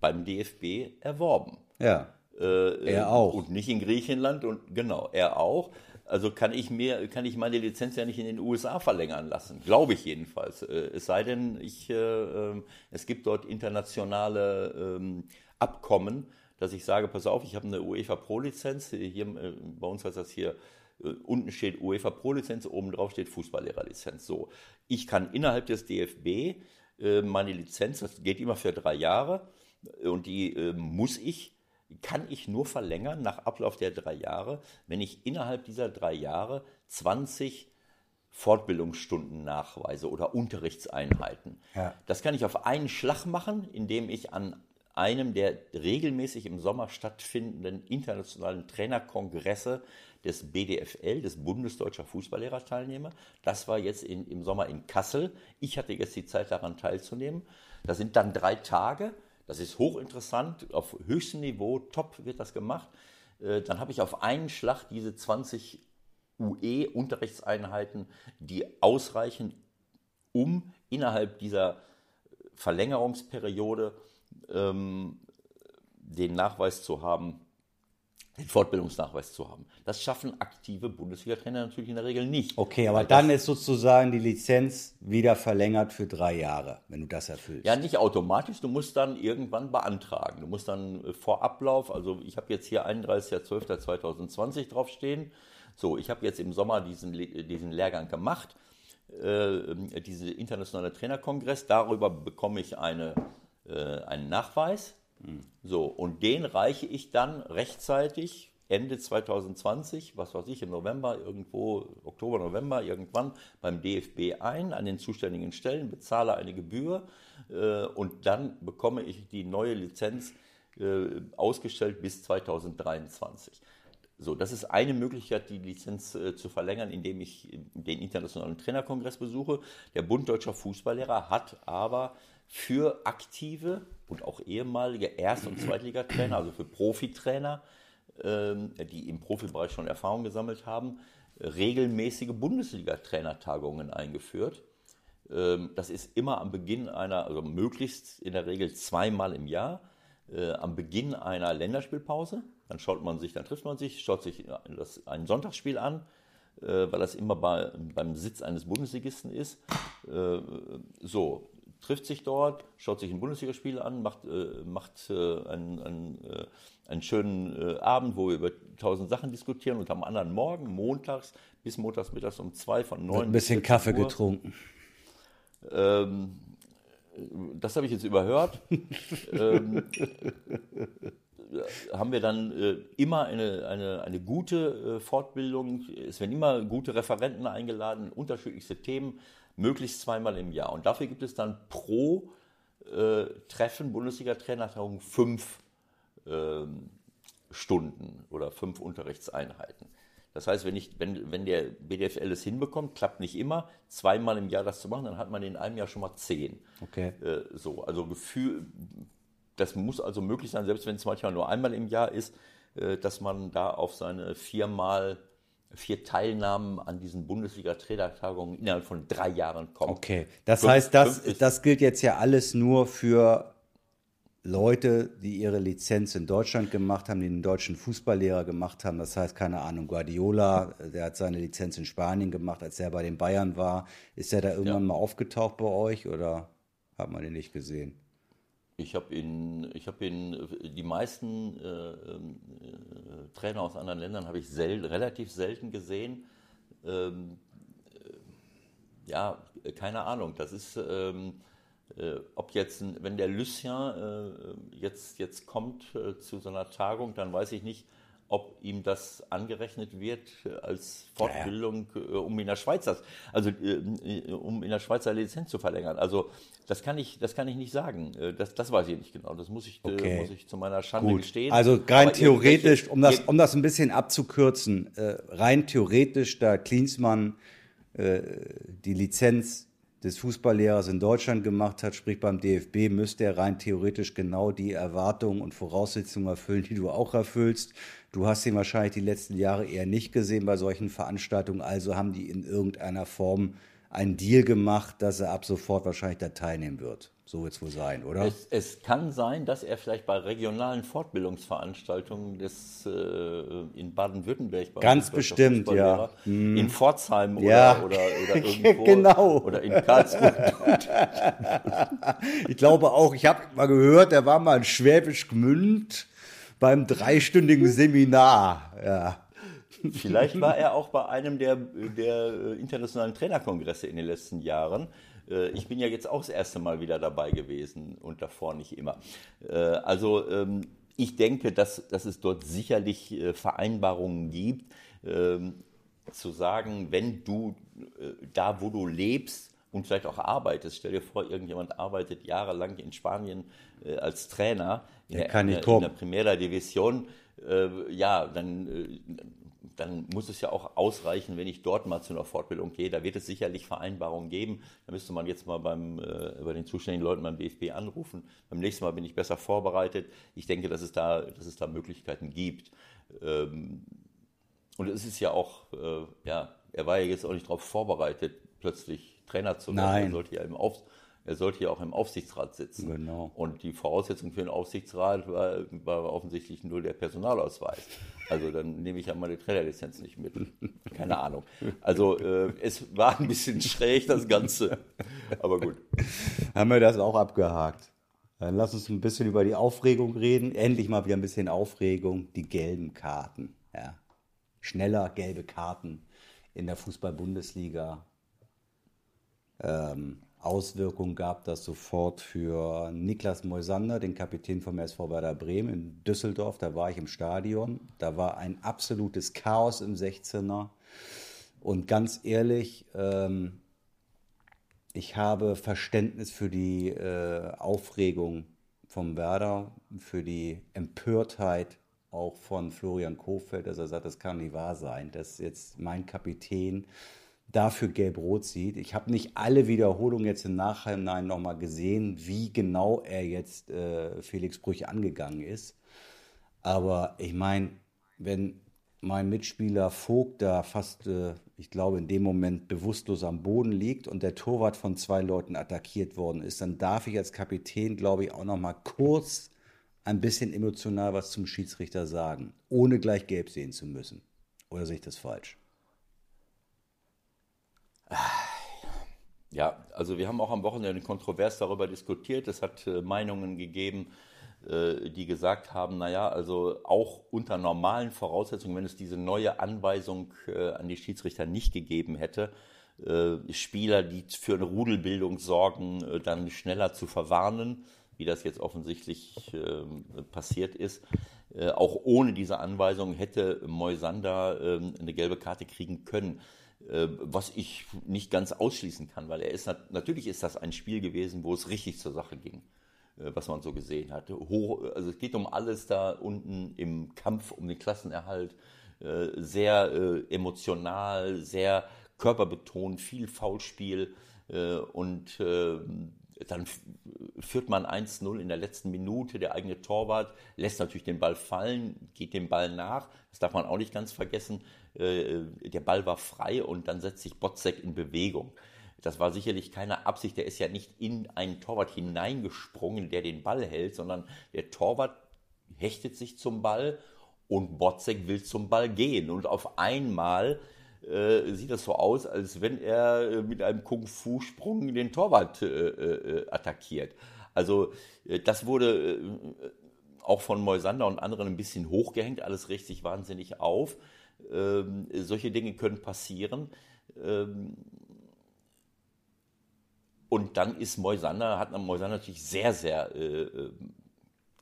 beim DFB erworben. Ja. Äh, Er auch. Und nicht in Griechenland und genau, er auch. Also kann ich mir, kann ich meine Lizenz ja nicht in den USA verlängern lassen, glaube ich jedenfalls. Äh, Es sei denn, ich, äh, ähm, es gibt dort internationale ähm, Abkommen, dass ich sage, pass auf, ich habe eine UEFA Pro Lizenz. Hier äh, bei uns heißt das hier äh, unten steht UEFA Pro Lizenz, oben drauf steht Fußballlehrerlizenz. So, ich kann innerhalb des DFB äh, meine Lizenz, das geht immer für drei Jahre und die äh, muss ich kann ich nur verlängern nach Ablauf der drei Jahre, wenn ich innerhalb dieser drei Jahre 20 Fortbildungsstunden nachweise oder Unterrichtseinheiten. Ja. Das kann ich auf einen Schlag machen, indem ich an einem der regelmäßig im Sommer stattfindenden internationalen Trainerkongresse des BDFL, des Bundesdeutscher Fußballlehrer, teilnehme. Das war jetzt in, im Sommer in Kassel. Ich hatte jetzt die Zeit daran teilzunehmen. Das sind dann drei Tage. Das ist hochinteressant, auf höchstem Niveau, top wird das gemacht. Äh, Dann habe ich auf einen Schlag diese 20 UE-Unterrichtseinheiten, die ausreichen, um innerhalb dieser Verlängerungsperiode ähm, den Nachweis zu haben, den Fortbildungsnachweis zu haben. Das schaffen aktive Bundesliga-Trainer natürlich in der Regel nicht. Okay, aber Weil dann ist sozusagen die Lizenz wieder verlängert für drei Jahre, wenn du das erfüllst. Ja, nicht automatisch, du musst dann irgendwann beantragen. Du musst dann äh, vor Ablauf, also ich habe jetzt hier 31.12.2020 draufstehen. So, ich habe jetzt im Sommer diesen, diesen Lehrgang gemacht, äh, diese internationale Trainerkongress. Darüber bekomme ich eine, äh, einen Nachweis. So, und den reiche ich dann rechtzeitig Ende 2020, was weiß ich, im November, irgendwo, Oktober, November, irgendwann beim DFB ein, an den zuständigen Stellen, bezahle eine Gebühr äh, und dann bekomme ich die neue Lizenz äh, ausgestellt bis 2023. So, das ist eine Möglichkeit, die Lizenz äh, zu verlängern, indem ich den Internationalen Trainerkongress besuche. Der Bund Deutscher Fußballlehrer hat aber für aktive und auch ehemalige Erst- und Zweitligatrainer, also für Profitrainer, ähm, die im Profibereich schon Erfahrung gesammelt haben, regelmäßige Bundesliga-Trainertagungen eingeführt. Ähm, Das ist immer am Beginn einer, also möglichst in der Regel zweimal im Jahr, äh, am Beginn einer Länderspielpause. Dann schaut man sich, dann trifft man sich, schaut sich das, ein Sonntagsspiel an, äh, weil das immer bei, beim Sitz eines Bundesligisten ist. Äh, so, trifft sich dort, schaut sich ein Bundesligaspiel an, macht, äh, macht äh, einen, einen, äh, einen schönen äh, Abend, wo wir über tausend Sachen diskutieren und am anderen Morgen, montags bis montags mittags um zwei von neun Ein bis bisschen 14 Kaffee Uhr, getrunken. ähm, das habe ich jetzt überhört. ähm, haben wir dann äh, immer eine, eine, eine gute äh, Fortbildung. Es werden immer gute Referenten eingeladen, unterschiedlichste Themen, möglichst zweimal im Jahr. Und dafür gibt es dann pro äh, Treffen, Bundesliga-Trainertagung, fünf ähm, Stunden oder fünf Unterrichtseinheiten. Das heißt, wenn, ich, wenn, wenn der BDFL es hinbekommt, klappt nicht immer, zweimal im Jahr das zu machen, dann hat man in einem Jahr schon mal zehn. Okay. Äh, so, also Gefühl, das muss also möglich sein, selbst wenn es manchmal nur einmal im Jahr ist, äh, dass man da auf seine viermal, vier Teilnahmen an diesen Bundesliga-Trainertagungen innerhalb von drei Jahren kommt. Okay, das Fünf- heißt, das, das gilt jetzt ja alles nur für Leute, die ihre Lizenz in Deutschland gemacht haben, die einen deutschen Fußballlehrer gemacht haben. Das heißt, keine Ahnung, Guardiola, der hat seine Lizenz in Spanien gemacht, als er bei den Bayern war. Ist er da irgendwann mal aufgetaucht bei euch oder hat man den nicht gesehen? Ich habe in, ich habe in die meisten äh, ähm, äh, Trainer aus anderen Ländern habe ich sel relativ selten gesehen. Ähm, äh, ja, keine Ahnung. Das ist, ähm, äh, ob jetzt, wenn der Lucien äh, jetzt, jetzt kommt äh, zu so einer Tagung, dann weiß ich nicht, ob ihm das angerechnet wird als Fortbildung, äh, um in der Schweiz das, also äh, um in der Schweiz eine Lizenz zu verlängern. Also das kann ich, das kann ich nicht sagen. Äh, Das, das weiß ich nicht genau. Das muss ich, Okay. muss ich zu meiner Schande Gut. gestehen. Also rein Aber theoretisch, um das, um das ein bisschen abzukürzen, rein theoretisch, da Klinsmann die Lizenz des Fußballlehrers in Deutschland gemacht hat, sprich beim DFB, müsste er rein theoretisch genau die Erwartungen und Voraussetzungen erfüllen, die du auch erfüllst. Du hast ihn wahrscheinlich die letzten Jahre eher nicht gesehen bei solchen Veranstaltungen, also haben die in irgendeiner Form einen Deal gemacht, dass er ab sofort wahrscheinlich da teilnehmen wird. So wird es wohl sein, oder? Es, es, kann sein, dass er vielleicht bei regionalen Fortbildungsveranstaltungen des, äh, in Baden-Württemberg ganz bestimmt, ja, hm. in Pforzheim ja. oder, oder, oder irgendwo genau. oder in Karlsruhe. ich glaube auch, ich habe mal gehört, er war mal in Schwäbisch Gmünd beim dreistündigen Seminar. Ja. Vielleicht war er auch bei einem der, der äh, internationalen Trainerkongresse in den letzten Jahren. Äh, ich bin ja jetzt auch das erste Mal wieder dabei gewesen und davor nicht immer. Äh, also ähm, ich denke, dass, dass es dort sicherlich Vereinbarungen gibt, ähm, zu sagen, wenn du da, wo du lebst, und vielleicht auch arbeitest. Stell dir vor, irgendjemand arbeitet jahrelang in Spanien äh, als Trainer in der, in, in der Primera Division. Äh, ja, dann, äh, dann muss es ja auch ausreichen, wenn ich dort mal zu einer Fortbildung gehe. Da wird es sicherlich Vereinbarungen geben. Da müsste man jetzt mal beim, äh, bei den zuständigen Leuten beim DFB anrufen. Beim nächsten Mal bin ich besser vorbereitet. Ich denke, dass es da, dass es da Möglichkeiten gibt. Ähm, und es ist ja auch, äh, ja, er war ja jetzt auch nicht darauf vorbereitet, plötzlich Trainer zu werden. Nein. Er sollte ja im Auf, er sollte ja auch im Aufsichtsrat sitzen. Genau. Und die Voraussetzung für den Aufsichtsrat war, war offensichtlich nur der Personalausweis. Also dann nehme ich ja meine Trainerlizenz nicht mit. Keine Ahnung. Also äh, es war ein bisschen schräg, das Ganze. Aber gut. Haben wir das auch abgehakt. Dann lass uns ein bisschen über die Aufregung reden. Endlich mal wieder ein bisschen Aufregung. Die gelben Karten. Ja. Schneller gelbe Karten in der Fußball-Bundesliga. Ähm, Auswirkungen gab das sofort für Niklas Moisander, den Kapitän vom SV Werder Bremen in Düsseldorf. Da war ich im Stadion. Da war ein absolutes Chaos im 16er. Und ganz ehrlich, ähm, ich habe Verständnis für die äh, Aufregung vom Werder, für die Empörtheit auch von Florian Kofeld, dass er sagt, das kann nicht wahr sein, dass jetzt mein Kapitän dafür gelb-rot sieht. Ich habe nicht alle Wiederholungen jetzt im Nachhinein nochmal gesehen, wie genau er jetzt äh, Felix Brüch angegangen ist. Aber ich meine, wenn mein Mitspieler Vogt da fast, äh, ich glaube, in dem Moment bewusstlos am Boden liegt und der Torwart von zwei Leuten attackiert worden ist, dann darf ich als Kapitän, glaube ich, auch nochmal kurz ein bisschen emotional was zum Schiedsrichter sagen, ohne gleich gelb sehen zu müssen. Oder sehe ich das falsch? Ja, also wir haben auch am Wochenende kontrovers darüber diskutiert. Es hat äh, Meinungen gegeben, äh, die gesagt haben, naja, also auch unter normalen Voraussetzungen, wenn es diese neue Anweisung äh, an die Schiedsrichter nicht gegeben hätte, äh, Spieler, die für eine Rudelbildung sorgen, äh, dann schneller zu verwarnen, wie das jetzt offensichtlich äh, passiert ist. auch ohne diese Anweisung hätte Moisander ähm, eine gelbe Karte kriegen können. Äh, was ich nicht ganz ausschließen kann, weil er ist natürlich ist das ein Spiel gewesen, wo es richtig zur Sache ging, äh, was man so gesehen hat. Hoch, also es geht um alles da unten im Kampf um den Klassenerhalt, äh, sehr emotional, sehr körperbetont, viel Foulspiel und dann führt man 1-0 in der letzten Minute. Der eigene Torwart lässt natürlich den Ball fallen, geht dem Ball nach. Das darf man auch nicht ganz vergessen. Äh, der Ball war frei und dann setzt sich Botzek in Bewegung. Das war sicherlich keine Absicht. Der ist ja nicht in einen Torwart hineingesprungen, der den Ball hält, sondern der Torwart hechtet sich zum Ball und Botzek will zum Ball gehen. Und auf einmal äh, sieht das so aus, als wenn er äh, mit einem Kung-Fu-Sprung den Torwart äh, äh attackiert. Also das wurde auch von Moisander und anderen ein bisschen hochgehängt, alles sich wahnsinnig auf. Ähm, solche Dinge können passieren. Ähm, und dann ist Moisander, hat Moisander natürlich sehr, sehr äh,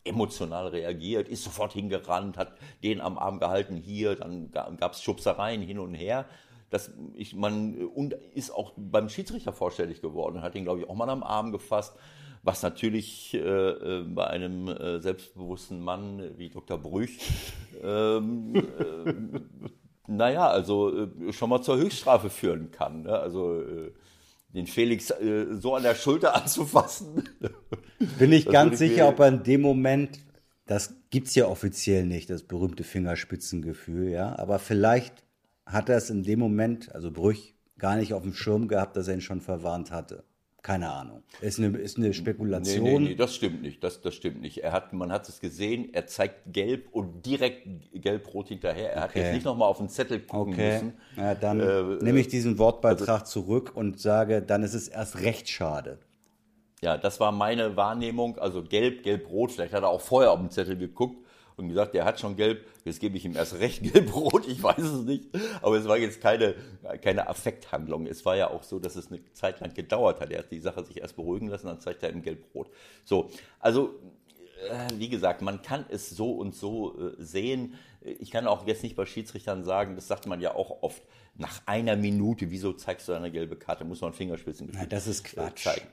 emotional reagiert, ist sofort hingerannt, hat den am Arm gehalten, hier, dann gab es Schubsereien hin und her. Das, ich, man, und ist auch beim Schiedsrichter vorstellig geworden, hat ihn, glaube ich, auch mal am Arm gefasst, was natürlich äh, äh, bei einem äh, selbstbewussten Mann wie Dr. Brüch, ähm, äh, naja, also äh, schon mal zur Höchststrafe führen kann. Ne? Also äh, den Felix so an der Schulter anzufassen. Bin ich ganz sicher, ob er in dem Moment, das gibt es ja offiziell nicht, das berühmte Fingerspitzengefühl, ja, aber vielleicht hat er es in dem Moment, also Brüch, gar nicht auf dem Schirm gehabt, dass er ihn schon verwarnt hatte. Keine Ahnung. Ist eine, ist eine Spekulation. Nee, nee, nee, das stimmt nicht. Das, das stimmt nicht. Er hat, man hat es gesehen, er zeigt gelb und direkt gelb-rot hinterher. Er okay. hat jetzt nicht nochmal auf den Zettel gucken okay. müssen. Ja, dann äh, nehme ich diesen Wortbeitrag also, zurück und sage, dann ist es erst recht schade. Ja, das war meine Wahrnehmung. Also gelb, gelb-rot. Vielleicht hat er auch vorher auf den Zettel geguckt und gesagt, der hat schon gelb, jetzt gebe ich ihm erst recht gelb-rot, ich weiß es nicht. Aber es war jetzt keine, keine Affekthandlung. Es war ja auch so, dass es eine Zeit lang gedauert hat. Er hat die Sache sich erst beruhigen lassen, dann zeigt er ihm gelb-rot. So, also äh, wie gesagt, man kann es so und so äh, sehen. Ich kann auch jetzt nicht bei Schiedsrichtern sagen, das sagt man ja auch oft, nach einer Minute, wieso zeigst du eine gelbe Karte, muss man Fingerspitzen Nein, das ist Quatsch. zeigen.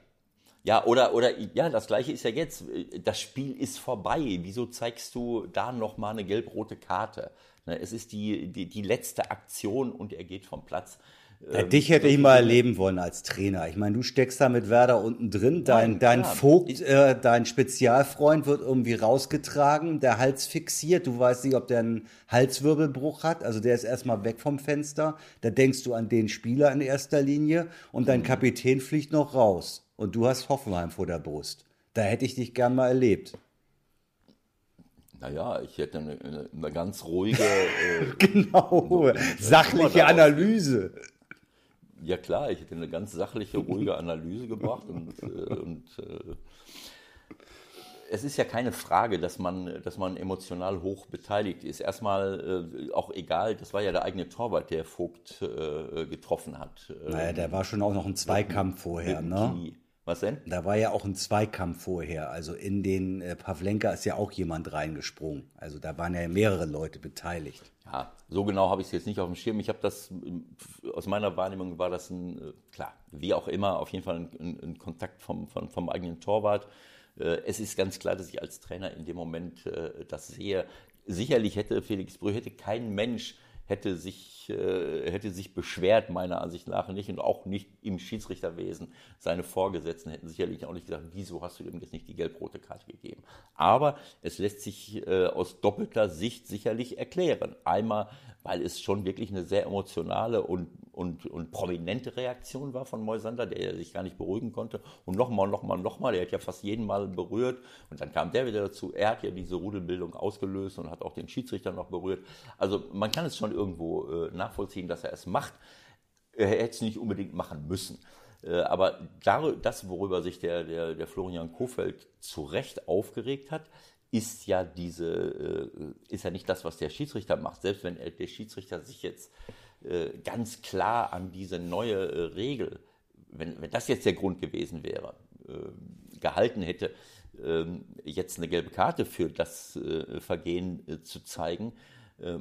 Ja, oder, oder, ja, das gleiche ist ja jetzt. Das Spiel ist vorbei. Wieso zeigst du da nochmal eine gelb-rote Karte? Ne, es ist die, die, die letzte Aktion und er geht vom Platz. Ja, ähm, dich hätte ich mal erleben wollen als Trainer. Ich meine, du steckst da mit Werder unten drin, dein, Nein, dein Vogt, äh, dein Spezialfreund wird irgendwie rausgetragen, der Hals fixiert, du weißt nicht, ob der einen Halswirbelbruch hat, also der ist erstmal weg vom Fenster, da denkst du an den Spieler in erster Linie und dein mhm. Kapitän fliegt noch raus und du hast Hoffenheim vor der Brust. Da hätte ich dich gern mal erlebt. Naja, ich hätte eine, eine ganz ruhige. Äh, genau, sachliche Analyse. Ja klar, ich hätte eine ganz sachliche, ruhige Analyse gebracht und, äh, und äh, es ist ja keine Frage, dass man, dass man emotional hoch beteiligt ist. Erstmal äh, auch egal, das war ja der eigene Torwart, der Vogt äh, getroffen hat. Naja, der war schon auch noch ein Zweikampf vorher, ne? Was denn? Da war ja auch ein Zweikampf vorher. Also in den äh, Pavlenka ist ja auch jemand reingesprungen. Also da waren ja mehrere Leute beteiligt. Ja, so genau habe ich es jetzt nicht auf dem Schirm. Ich habe das, aus meiner Wahrnehmung war das ein, äh, klar, wie auch immer, auf jeden Fall ein, ein, ein Kontakt vom, vom, vom, eigenen Torwart. Äh, es ist ganz klar, dass ich als Trainer in dem Moment äh, das sehe. Sicherlich hätte Felix Brüch, hätte kein Mensch hätte sich, äh, hätte sich beschwert, meiner Ansicht nach nicht, und auch nicht im Schiedsrichterwesen. Seine Vorgesetzten hätten sicherlich auch nicht gesagt, wieso hast du dem jetzt nicht die gelb-rote Karte gegeben. Aber es lässt sich äh, aus doppelter Sicht sicherlich erklären. Einmal, weil es schon wirklich eine sehr emotionale und und, und prominente Reaktion war von Moisander, der sich gar nicht beruhigen konnte. Und nochmal, nochmal, nochmal, der hat ja fast jeden Mal berührt. Und dann kam der wieder dazu. Er hat ja diese Rudelbildung ausgelöst und hat auch den Schiedsrichter noch berührt. Also man kann es schon irgendwo äh, nachvollziehen, dass er es macht. Er hätte es nicht unbedingt machen müssen. Äh, aber das, worüber sich der, der, der Florian Kofeld zu Recht aufgeregt hat, ist ja diese, äh, ist ja nicht das, was der Schiedsrichter macht. Selbst wenn der Schiedsrichter sich jetzt äh, ganz klar an diese neue äh, Regel, wenn, wenn das jetzt der Grund gewesen wäre, gehalten hätte, ähm, jetzt eine gelbe Karte für das Vergehen zu zeigen,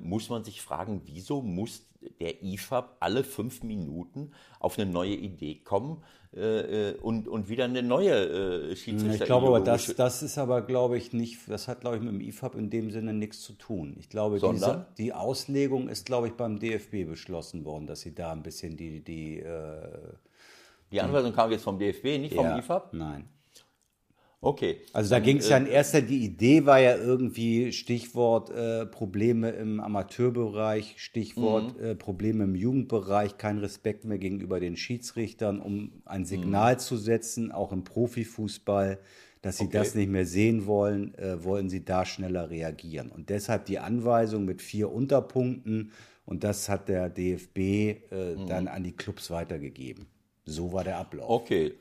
muss man sich fragen, wieso muss der IFAB alle fünf Minuten auf eine neue Idee kommen äh, und, und wieder eine neue äh, Schiedsrichter. Ich glaube aber, das, das ist aber, glaube ich, nicht, das hat, glaube ich, mit dem IFAB in dem Sinne nichts zu tun. Ich glaube, diese, die Auslegung ist, glaube ich, beim DFB beschlossen worden, dass sie da ein bisschen die. Die, äh, die Anweisung kam jetzt vom DFB, nicht vom ja, IFAB? Nein. Okay. Also da ging es ja in äh, erster, die Idee war ja irgendwie Stichwort äh, Probleme im Amateurbereich, Stichwort mhm. äh, Probleme im Jugendbereich, kein Respekt mehr gegenüber den Schiedsrichtern, um ein Signal mhm. zu setzen, auch im Profifußball, dass sie okay. das nicht mehr sehen wollen, äh, wollen sie da schneller reagieren. Und deshalb die Anweisung mit vier Unterpunkten und das hat der DFB äh, mhm. dann an die Clubs weitergegeben. So war der Ablauf. Okay.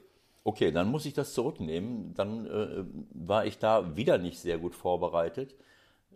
Okay, dann muss ich das zurücknehmen. Dann äh, war ich da wieder nicht sehr gut vorbereitet.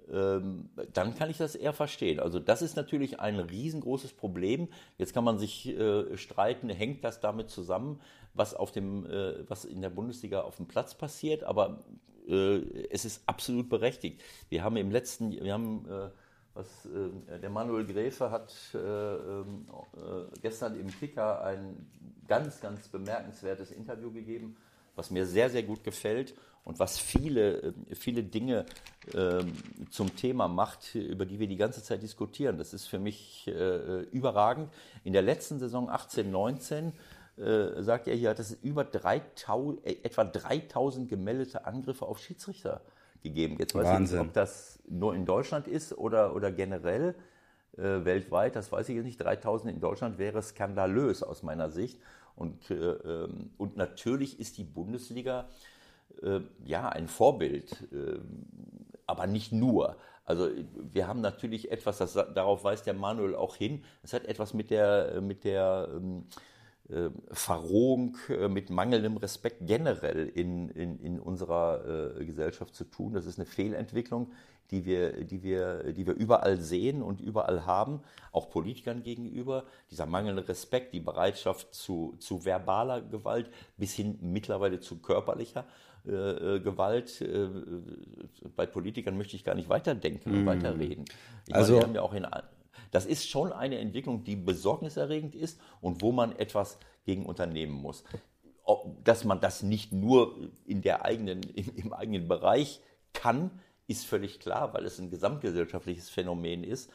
Ähm, dann kann ich das eher verstehen. Also das ist natürlich ein riesengroßes Problem. Jetzt kann man sich äh, streiten, hängt das damit zusammen, was, auf dem, äh, was in der Bundesliga auf dem Platz passiert. Aber äh, es ist absolut berechtigt. Wir haben im letzten, wir haben äh, was, äh, der Manuel Gräfe hat äh, ähm, äh, gestern im Kicker ein ganz, ganz bemerkenswertes Interview gegeben, was mir sehr, sehr gut gefällt und was viele, äh, viele Dinge äh, zum Thema macht, über die wir die ganze Zeit diskutieren. Das ist für mich äh, überragend. In der letzten Saison 18, 19 äh, sagt er hier, dass es über 3000, äh, etwa 3000 gemeldete Angriffe auf Schiedsrichter gegeben. Jetzt weiß Wahnsinn. ich nicht, ob das nur in Deutschland ist oder, oder generell äh, weltweit. Das weiß ich jetzt nicht. 3000 in Deutschland wäre skandalös aus meiner Sicht. Und, äh, ähm, und natürlich ist die Bundesliga äh, ja ein Vorbild, äh, aber nicht nur. Also wir haben natürlich etwas, das, darauf weist der Manuel auch hin, es hat etwas mit der, mit der ähm, äh, Verrohung, äh, mit mangelndem Respekt generell in, in, in unserer äh, Gesellschaft zu tun. Das ist eine Fehlentwicklung, die wir, die, wir, die wir überall sehen und überall haben, auch Politikern gegenüber. Dieser mangelnde Respekt, die Bereitschaft zu, zu verbaler Gewalt bis hin mittlerweile zu körperlicher äh, Gewalt. Äh, bei Politikern möchte ich gar nicht weiterdenken und mm. weiterreden. Ich also, meine, wir haben ja auch in das ist schon eine Entwicklung, die besorgniserregend ist und wo man etwas gegen unternehmen muss. Dass man das nicht nur in der eigenen, im, im eigenen Bereich kann, ist völlig klar, weil es ein gesamtgesellschaftliches Phänomen ist.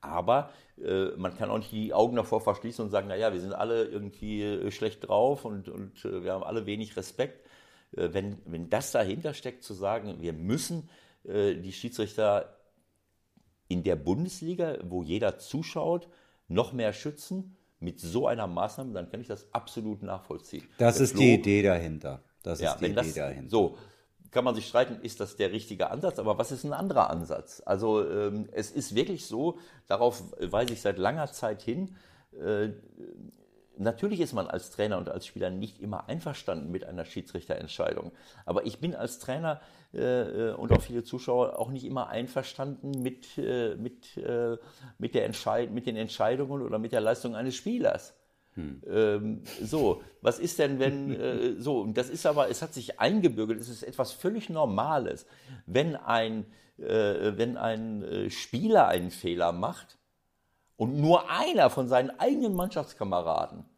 Aber äh, man kann auch nicht die Augen davor verschließen und sagen, naja, wir sind alle irgendwie äh, schlecht drauf und, und äh, wir haben alle wenig Respekt. Äh, wenn, wenn das dahinter steckt, zu sagen, wir müssen äh, die Schiedsrichter in der Bundesliga, wo jeder zuschaut, noch mehr schützen mit so einer Maßnahme, dann kann ich das absolut nachvollziehen. Das der ist Flo, die Idee dahinter. Das ja, ist die Idee das, dahinter. So, kann man sich streiten, ist das der richtige Ansatz, aber was ist ein anderer Ansatz? Also ähm, es ist wirklich so, darauf weise ich seit langer Zeit hin, äh, Natürlich ist man als Trainer und als Spieler nicht immer einverstanden mit einer Schiedsrichterentscheidung. Aber ich bin als Trainer äh, und auch viele Zuschauer auch nicht immer einverstanden mit, äh, mit, äh, mit, der Entscheid mit den Entscheidungen oder mit der Leistung eines Spielers. Hm. Ähm, so, was ist denn, wenn äh, so, und das ist aber, es hat sich eingebürgert, es ist etwas völlig Normales, wenn ein, äh, wenn ein äh, Spieler einen Fehler macht und nur einer von seinen eigenen Mannschaftskameraden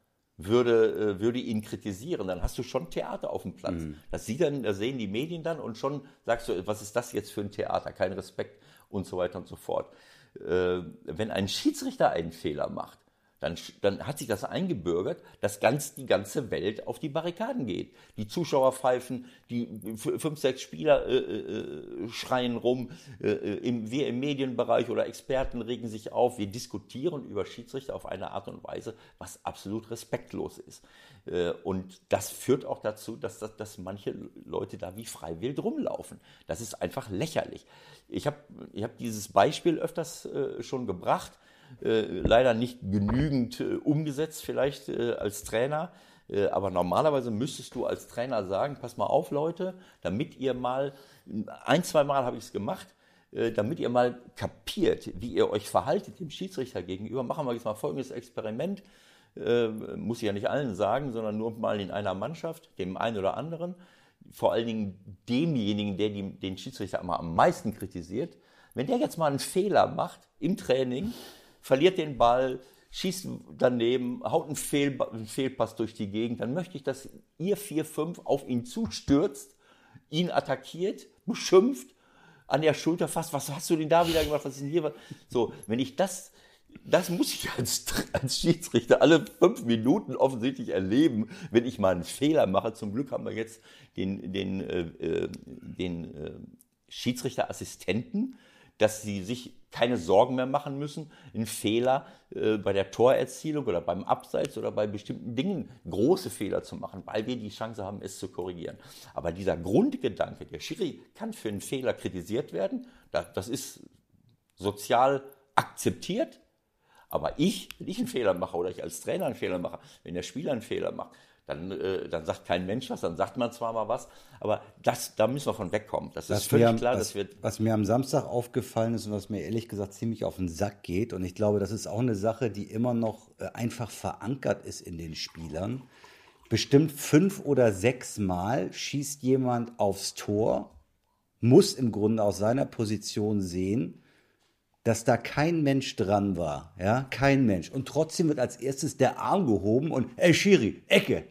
würde, äh, würde ihn kritisieren, dann hast du schon Theater auf dem Platz. Mhm. Das, sieht dann, das sehen die Medien dann und schon sagst du, was ist das jetzt für ein Theater? Kein Respekt und so weiter und so fort. Äh, wenn ein Schiedsrichter einen Fehler macht, dann, dann hat sich das eingebürgert, dass ganz die ganze Welt auf die Barrikaden geht. Die Zuschauer pfeifen, die fünf, sechs Spieler äh, äh, schreien rum, äh, äh, im, wir im Medienbereich oder Experten regen sich auf. Wir diskutieren über Schiedsrichter auf eine Art und Weise, was absolut respektlos ist. Äh, und das führt auch dazu, dass, dass, dass manche Leute da wie freiwillig rumlaufen. Das ist einfach lächerlich. Ich habe ich hab dieses Beispiel öfters äh, schon gebracht leider nicht genügend äh, umgesetzt, vielleicht äh, als Trainer. aber normalerweise müsstest du als Trainer sagen, pass mal auf, Leute, damit ihr mal, ein, zwei Mal habe ich es gemacht, damit ihr mal kapiert, wie ihr euch verhaltet dem Schiedsrichter gegenüber, machen wir jetzt mal folgendes Experiment. muss ich ja nicht allen sagen, sondern nur mal in einer Mannschaft, dem einen oder anderen, vor allen Dingen demjenigen, der den Schiedsrichter immer am meisten kritisiert. Wenn der jetzt mal einen Fehler macht im Training, verliert den Ball, schießt daneben, haut einen, Fehl, einen Fehlpass durch die Gegend, dann möchte ich, dass ihr 4-5 auf ihn zustürzt, ihn attackiert, beschimpft, an der Schulter fasst, was hast du denn da wieder gemacht, was ist denn hier? So, wenn ich das, das muss ich als, als Schiedsrichter alle fünf Minuten offensichtlich erleben, wenn ich mal einen Fehler mache. Zum Glück haben wir jetzt den, den, äh, äh den äh, Schiedsrichterassistenten, dass sie sich keine Sorgen mehr machen müssen, einen Fehler äh, bei der Torerzielung oder beim Abseits oder bei bestimmten Dingen große Fehler zu machen, weil wir die Chance haben, es zu korrigieren. Aber dieser Grundgedanke, der Schiri kann für einen Fehler kritisiert werden, das, das ist sozial akzeptiert. Aber ich, wenn ich einen Fehler mache oder ich als Trainer einen Fehler mache, wenn der Spieler einen Fehler macht, dann, äh, dann sagt kein Mensch was, dann sagt man zwar mal was, aber das, da müssen wir von wegkommen. Das ist völlig am, klar, was, dass wir. Was mir am Samstag aufgefallen ist und was mir ehrlich gesagt ziemlich auf den Sack geht, und ich glaube, das ist auch eine Sache, die immer noch äh, einfach verankert ist in den Spielern. Bestimmt fünf oder sechs Mal schießt jemand aufs Tor, muss im Grunde aus seiner Position sehen, dass da kein Mensch dran war, ja, kein Mensch. Und trotzdem wird als erstes der Arm gehoben und, ey Schiri, Ecke,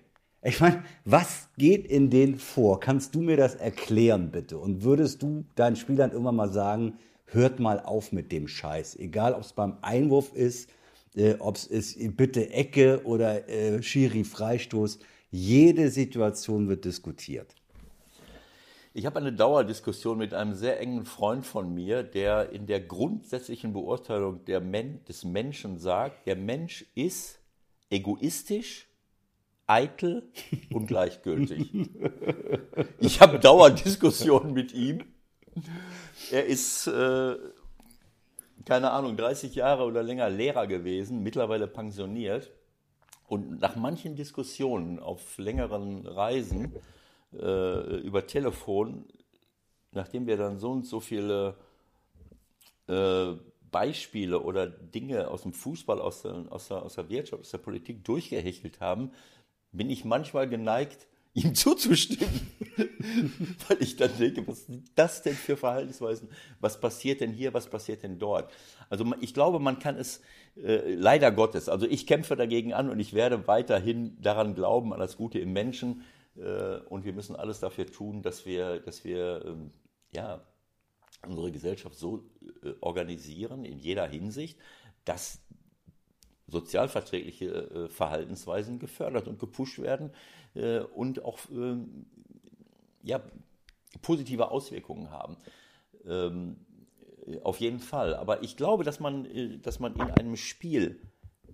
ich meine, was geht in denen vor? Kannst du mir das erklären, bitte? Und würdest du deinen Spielern irgendwann mal sagen, hört mal auf mit dem Scheiß, egal ob es beim Einwurf ist äh, ob es ist bitte Ecke oder äh, Schiri Freistoß. Jede Situation wird diskutiert. Ich habe eine Dauerdiskussion mit einem sehr engen Freund von mir, der in der grundsätzlichen Beurteilung Men des Menschen sagt, der Mensch ist egoistisch, eitel und gleichgültig. ich habe Dauerdiskussionen mit ihm. Er ist, äh, keine Ahnung, 30 Jahre oder länger Lehrer gewesen, mittlerweile pensioniert. Und nach manchen Diskussionen auf längeren Reisen äh, über Telefon, nachdem wir dann so und so viele äh, Beispiele oder Dinge aus dem Fußball, aus der, aus, der, aus der Wirtschaft, aus der Politik durchgehechelt haben, bin ich manchmal geneigt, ihm zuzustimmen. Weil ich dann denke, was sind das denn für Verhaltensweisen? Was passiert denn hier? Was passiert denn dort? Also ich glaube, man kann es äh, leider Gottes, also ich kämpfe dagegen an und ich werde weiterhin daran glauben, an das Gute im Menschen, und wir müssen alles dafür tun, dass wir, dass wir ähm, ja, unsere Gesellschaft so äh, organisieren in jeder Hinsicht, dass sozialverträgliche äh, Verhaltensweisen gefördert und gepusht werden und auch ähm, ja, positive Auswirkungen haben. Ähm, auf jeden Fall. Aber ich glaube, dass man, dass man in einem Spiel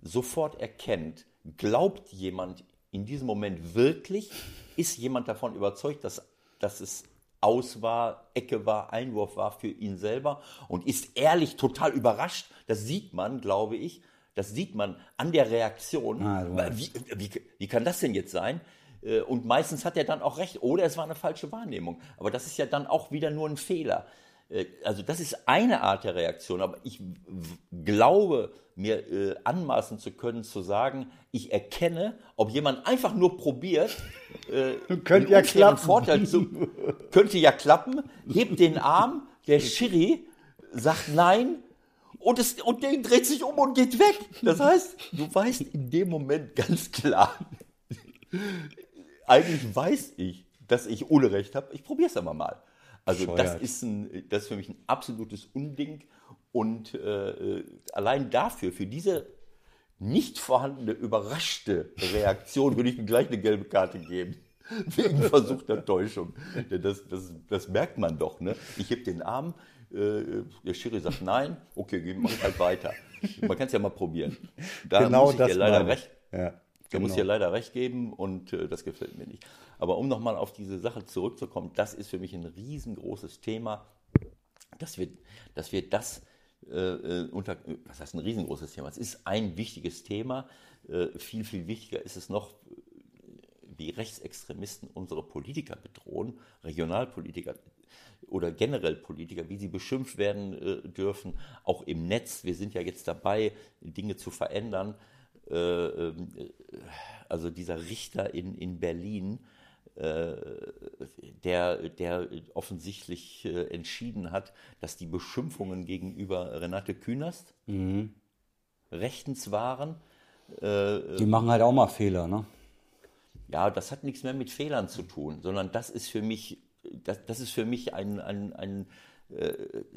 sofort erkennt, glaubt jemand in diesem Moment wirklich, ist jemand davon überzeugt, dass, dass es aus war, Ecke war, Einwurf war für ihn selber und ist ehrlich total überrascht. Das sieht man, glaube ich, das sieht man an der Reaktion. Ah, wie, wie, wie kann das denn jetzt sein? Äh, und meistens hat er dann auch recht. Oder es war eine falsche Wahrnehmung. Aber das ist ja dann auch wieder nur ein Fehler. Äh, also das ist eine Art der Reaktion, aber ich glaube, mir äh, anmaßen zu können, zu sagen, ich erkenne, ob jemand einfach nur probiert, äh, könnte ja klappen. Vorteil zu, könnte ja klappen, hebt den Arm, der Schiri sagt nein und, es, und der dreht sich um und geht weg. Das heißt, du weißt in dem Moment ganz klar, eigentlich weiß ich, dass ich Unrecht habe, ich probiere es aber mal. Also das ist, ein, das ist für mich ein absolutes Unding. Und äh, allein dafür, für diese nicht vorhandene, überraschte Reaktion, würde ich ihm gleich eine gelbe Karte geben. Wegen versuchter Täuschung. Das, das, das merkt man doch. Ne? Ich heb den Arm, äh, der Schiri sagt nein, okay, mach ich halt weiter. Man kann es ja mal probieren. Da genau muss ich dir leider recht. Ja. Da muss ich ja genau. leider recht geben und äh, das gefällt mir nicht. Aber um nochmal auf diese Sache zurückzukommen, das ist für mich ein riesengroßes Thema, dass wir, dass wir das äh, äh unter, was heißt ein riesengroßes Thema? Es ist ein wichtiges Thema. Äh, viel, viel wichtiger ist es noch, wie Rechtsextremisten unsere Politiker bedrohen, Regionalpolitiker oder generell Politiker, wie sie beschimpft werden äh, dürfen, auch im Netz. Wir sind ja jetzt dabei, Dinge zu verändern. Äh, ähm, also dieser Richter in, in Berlin, äh, der, der offensichtlich äh, entschieden hat, dass die Beschimpfungen gegenüber Renate Künast mhm. rechtens waren. Die machen halt auch mal Fehler, ne? Ja, das hat nichts mehr mit Fehlern zu tun, sondern das ist für mich, das, das ist für mich ein, ein, ein,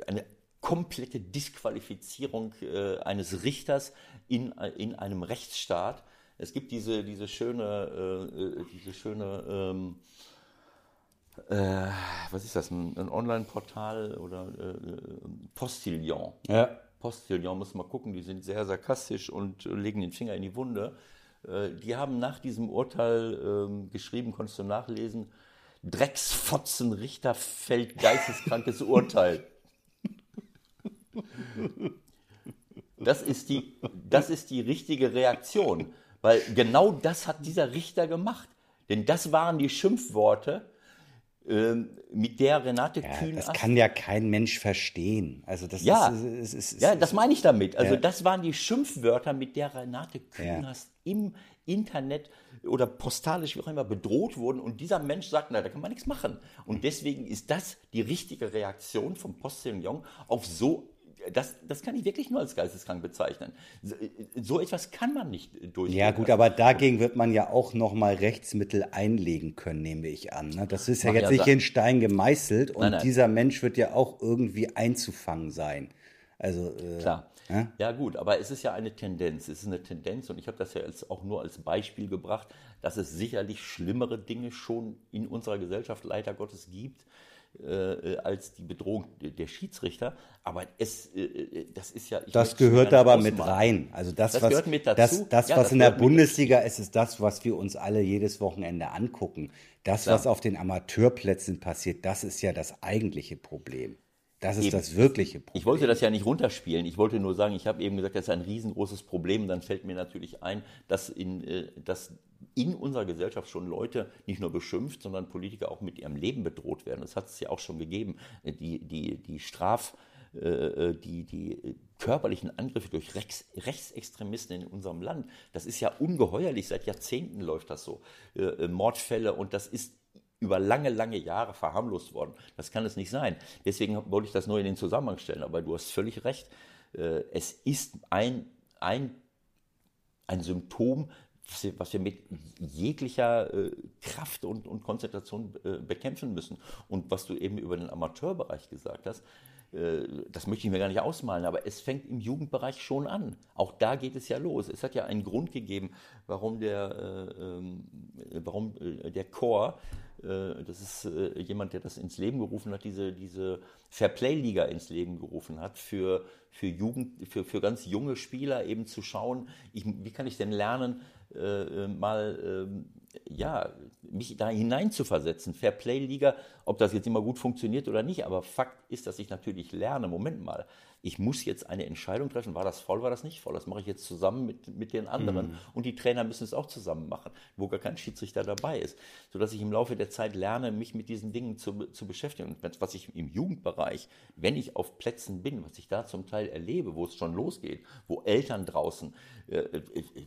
eine komplette Disqualifizierung äh, eines Richters in, in einem Rechtsstaat. Es gibt diese, diese schöne, äh, äh diese schöne ähm, äh, was ist das, ein, ein Online-Portal oder äh, Postillon. Ja. Postillon, muss man gucken, die sind sehr sarkastisch und legen den Finger in die Wunde. Äh, die haben nach diesem Urteil ähm, geschrieben, konntest du nachlesen, Drecksfotzen Richter fällt geisteskrankes Urteil. Das ist die, das ist die richtige Reaktion, weil genau das hat dieser Richter gemacht. Denn das waren die Schimpfworte, ähm, mit der Renate ja, Kühn. Das kann ja kein Mensch verstehen. Also das ja, ist, ist, ist, ja, das meine ich damit. Also ja. das waren die Schimpfwörter, mit der Renate Künast ja. im Internet oder postalisch, wie auch immer, bedroht wurden. Und dieser Mensch sagt, na, da kann man nichts machen. Und deswegen ist das die richtige Reaktion vom Postillon auf so das, das kann ich wirklich nur als geisteskrank bezeichnen. So etwas kann man nicht durchführen. Ja gut, aber dagegen wird man ja auch nochmal Rechtsmittel einlegen können, nehme ich an. Ne? Das ist ja Mach jetzt ja nicht in Stein gemeißelt und nein, nein. dieser Mensch wird ja auch irgendwie einzufangen sein. Also, äh, Klar. Ja? ja? gut, aber es ist ja eine Tendenz. Es ist eine Tendenz und ich habe das ja als, auch nur als Beispiel gebracht, dass es sicherlich schlimmere Dinge schon in unserer Gesellschaft leider Gottes gibt äh, als die Bedrohung der Schiedsrichter. Aber es, äh, äh das ist ja. das gehört aber mit rein. Also das, das was, gehört mit dazu. Das, das ja, was das in der Bundesliga ist, ist das, was wir uns alle jedes Wochenende angucken. Das, Klar. was auf den Amateurplätzen passiert, das ist ja das eigentliche Problem. Das ist eben. das wirkliche Problem. Ich wollte das ja nicht runterspielen. Ich wollte nur sagen, ich habe eben gesagt, das ist ein riesengroßes Problem. Dann fällt mir natürlich ein, dass in, äh, dass in unserer Gesellschaft schon Leute nicht nur beschimpft, sondern Politiker auch mit ihrem Leben bedroht werden. Das hat es ja auch schon gegeben. Die, die, die Straf, äh, die, die körperlichen Angriffe durch Rechts, Rechtsextremisten in unserem Land, das ist ja ungeheuerlich. Seit Jahrzehnten läuft das so. Äh, Mordfälle und das ist über lange, lange Jahre verharmlost worden. Das kann es nicht sein. Deswegen wollte ich das nur in den Zusammenhang stellen. Aber du hast völlig recht. Äh, es ist ein, ein, ein Symptom, was wir mit jeglicher äh, Kraft und, und Konzentration äh, bekämpfen müssen. Und was du eben über den Amateurbereich gesagt hast, das möchte ich mir gar nicht ausmalen, aber es fängt im Jugendbereich schon an. Auch da geht es ja los. Es hat ja einen Grund gegeben, warum der, ähm, warum der Chor äh, das ist äh, jemand, der das ins Leben gerufen hat, diese, diese Fairplay-Liga ins Leben gerufen hat, für, für Jugend, für, für ganz junge Spieler eben zu schauen, ich, wie kann ich denn lernen, äh, mal ähm, ja, mich da hinein zu versetzen. Fairplay-Liga, ob das jetzt immer gut funktioniert oder nicht, aber Fakt ist, dass ich natürlich lerne, Moment mal, ich muss jetzt eine Entscheidung treffen, war das voll, war das nicht voll. Das mache ich jetzt zusammen mit, mit den anderen. Mhm. Und die Trainer müssen es auch zusammen machen, wo gar kein Schiedsrichter dabei ist. Sodass ich im Laufe der Zeit lerne, mich mit diesen Dingen zu, zu beschäftigen. Und was ich im Jugendbereich, wenn ich auf Plätzen bin, was ich da zum Teil erlebe, wo es schon losgeht, wo Eltern draußen äh, äh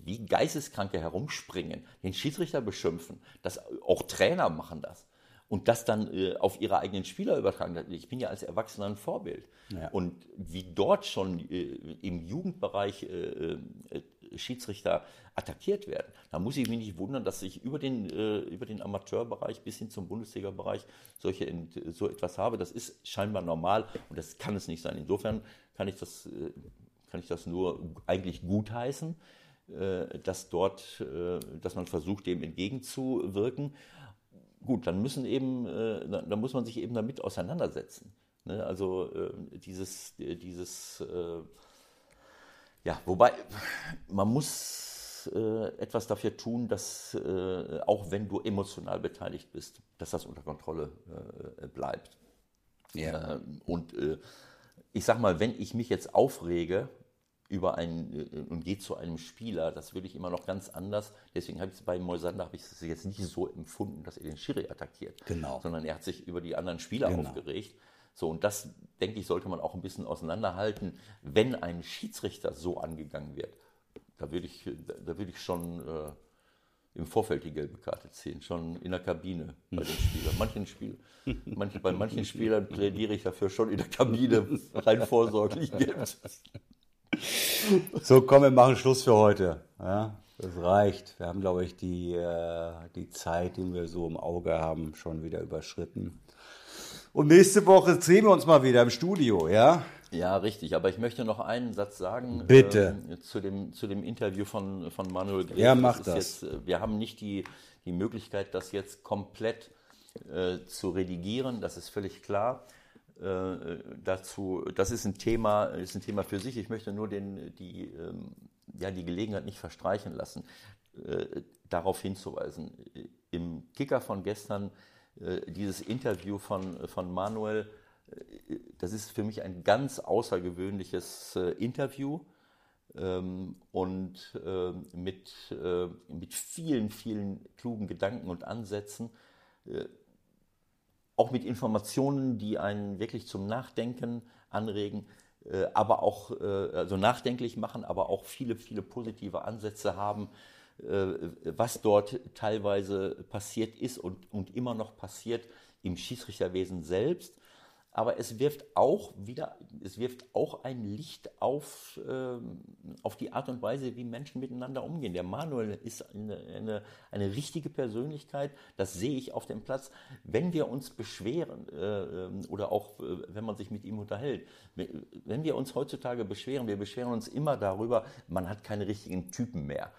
wie Geisteskranke herumspringen, den Schiedsrichter beschimpfen, das, auch Trainer machen das und das dann äh, auf ihre eigenen Spieler übertragen. Ich bin ja als Erwachsener ein Vorbild. Ja. Und wie dort schon äh, im Jugendbereich äh, äh, Schiedsrichter attackiert werden, da muss ich mich nicht wundern, dass ich über den, äh, über den Amateurbereich bis hin zum Bundesliga-Bereich solche, so etwas habe. Das ist scheinbar normal und das kann es nicht sein. Insofern kann ich das, äh, kann ich das nur eigentlich gutheißen dass dort, dass man versucht, dem entgegenzuwirken. Gut, dann müssen eben, äh, dann muss man sich eben damit auseinandersetzen. Ne? Also äh, dieses, äh, dieses, äh, ja, wobei man muss äh, etwas dafür tun, dass äh, auch wenn du emotional beteiligt bist, dass das unter Kontrolle bleibt. Ja. und ich sag mal, wenn ich mich jetzt aufrege über einen äh, und geht zu einem Spieler, das würde ich immer noch ganz anders. Deswegen habe ich es bei Moisander habe ich es jetzt nicht so empfunden, dass er den Schiri attackiert, genau. sondern er hat sich über die anderen Spieler genau. aufgeregt. So und das denke ich sollte man auch ein bisschen auseinanderhalten, wenn ein Schiedsrichter so angegangen wird. Da würde ich, da würde ich schon äh, im Vorfeld die gelbe Karte ziehen, schon in der Kabine bei den Spielern. Manchen Spiel, manche, bei manchen Spielern plädiere ich dafür schon in der Kabine rein vorsorglich gibt. So, komm, wir machen Schluss für heute. Ja, das reicht. Wir haben, glaube ich, die, äh, die Zeit, die wir so im Auge haben, schon wieder überschritten. Und nächste Woche sehen wir uns mal wieder im Studio, ja? Ja, richtig. Aber ich möchte noch einen Satz sagen. Bitte. Äh, zu, dem, zu dem Interview von, von Manuel Gref. Ja, mach das. Jetzt, äh, wir haben nicht die, die Möglichkeit, das jetzt komplett äh, zu redigieren. Das ist völlig klar. Äh, dazu, das ist ein Thema, ist ein Thema für sich. Ich möchte nur den, die, ähm, ja, die Gelegenheit nicht verstreichen lassen, äh, darauf hinzuweisen. Im Kicker von gestern, äh, dieses Interview von, von Manuel, das ist für mich ein ganz außergewöhnliches Interview ähm, und mit, mit vielen, vielen klugen Gedanken und Ansätzen auch mit Informationen, die einen wirklich zum Nachdenken anregen, äh, aber auch äh, also nachdenklich machen, aber auch viele, viele positive Ansätze haben, äh, was dort teilweise passiert ist und, und immer noch passiert im Schiedsrichterwesen selbst, aber es wirft auch wieder, es wirft auch ein Licht auf, ähm, auf die Art und Weise, wie Menschen miteinander umgehen. Der Manuel ist eine, eine, eine richtige Persönlichkeit, das sehe ich auf dem Platz. Wenn wir uns beschweren äh, ähm, oder auch äh, wenn man sich mit ihm unterhält, wenn wir uns heutzutage beschweren, wir beschweren uns immer darüber, man hat keine richtigen Typen mehr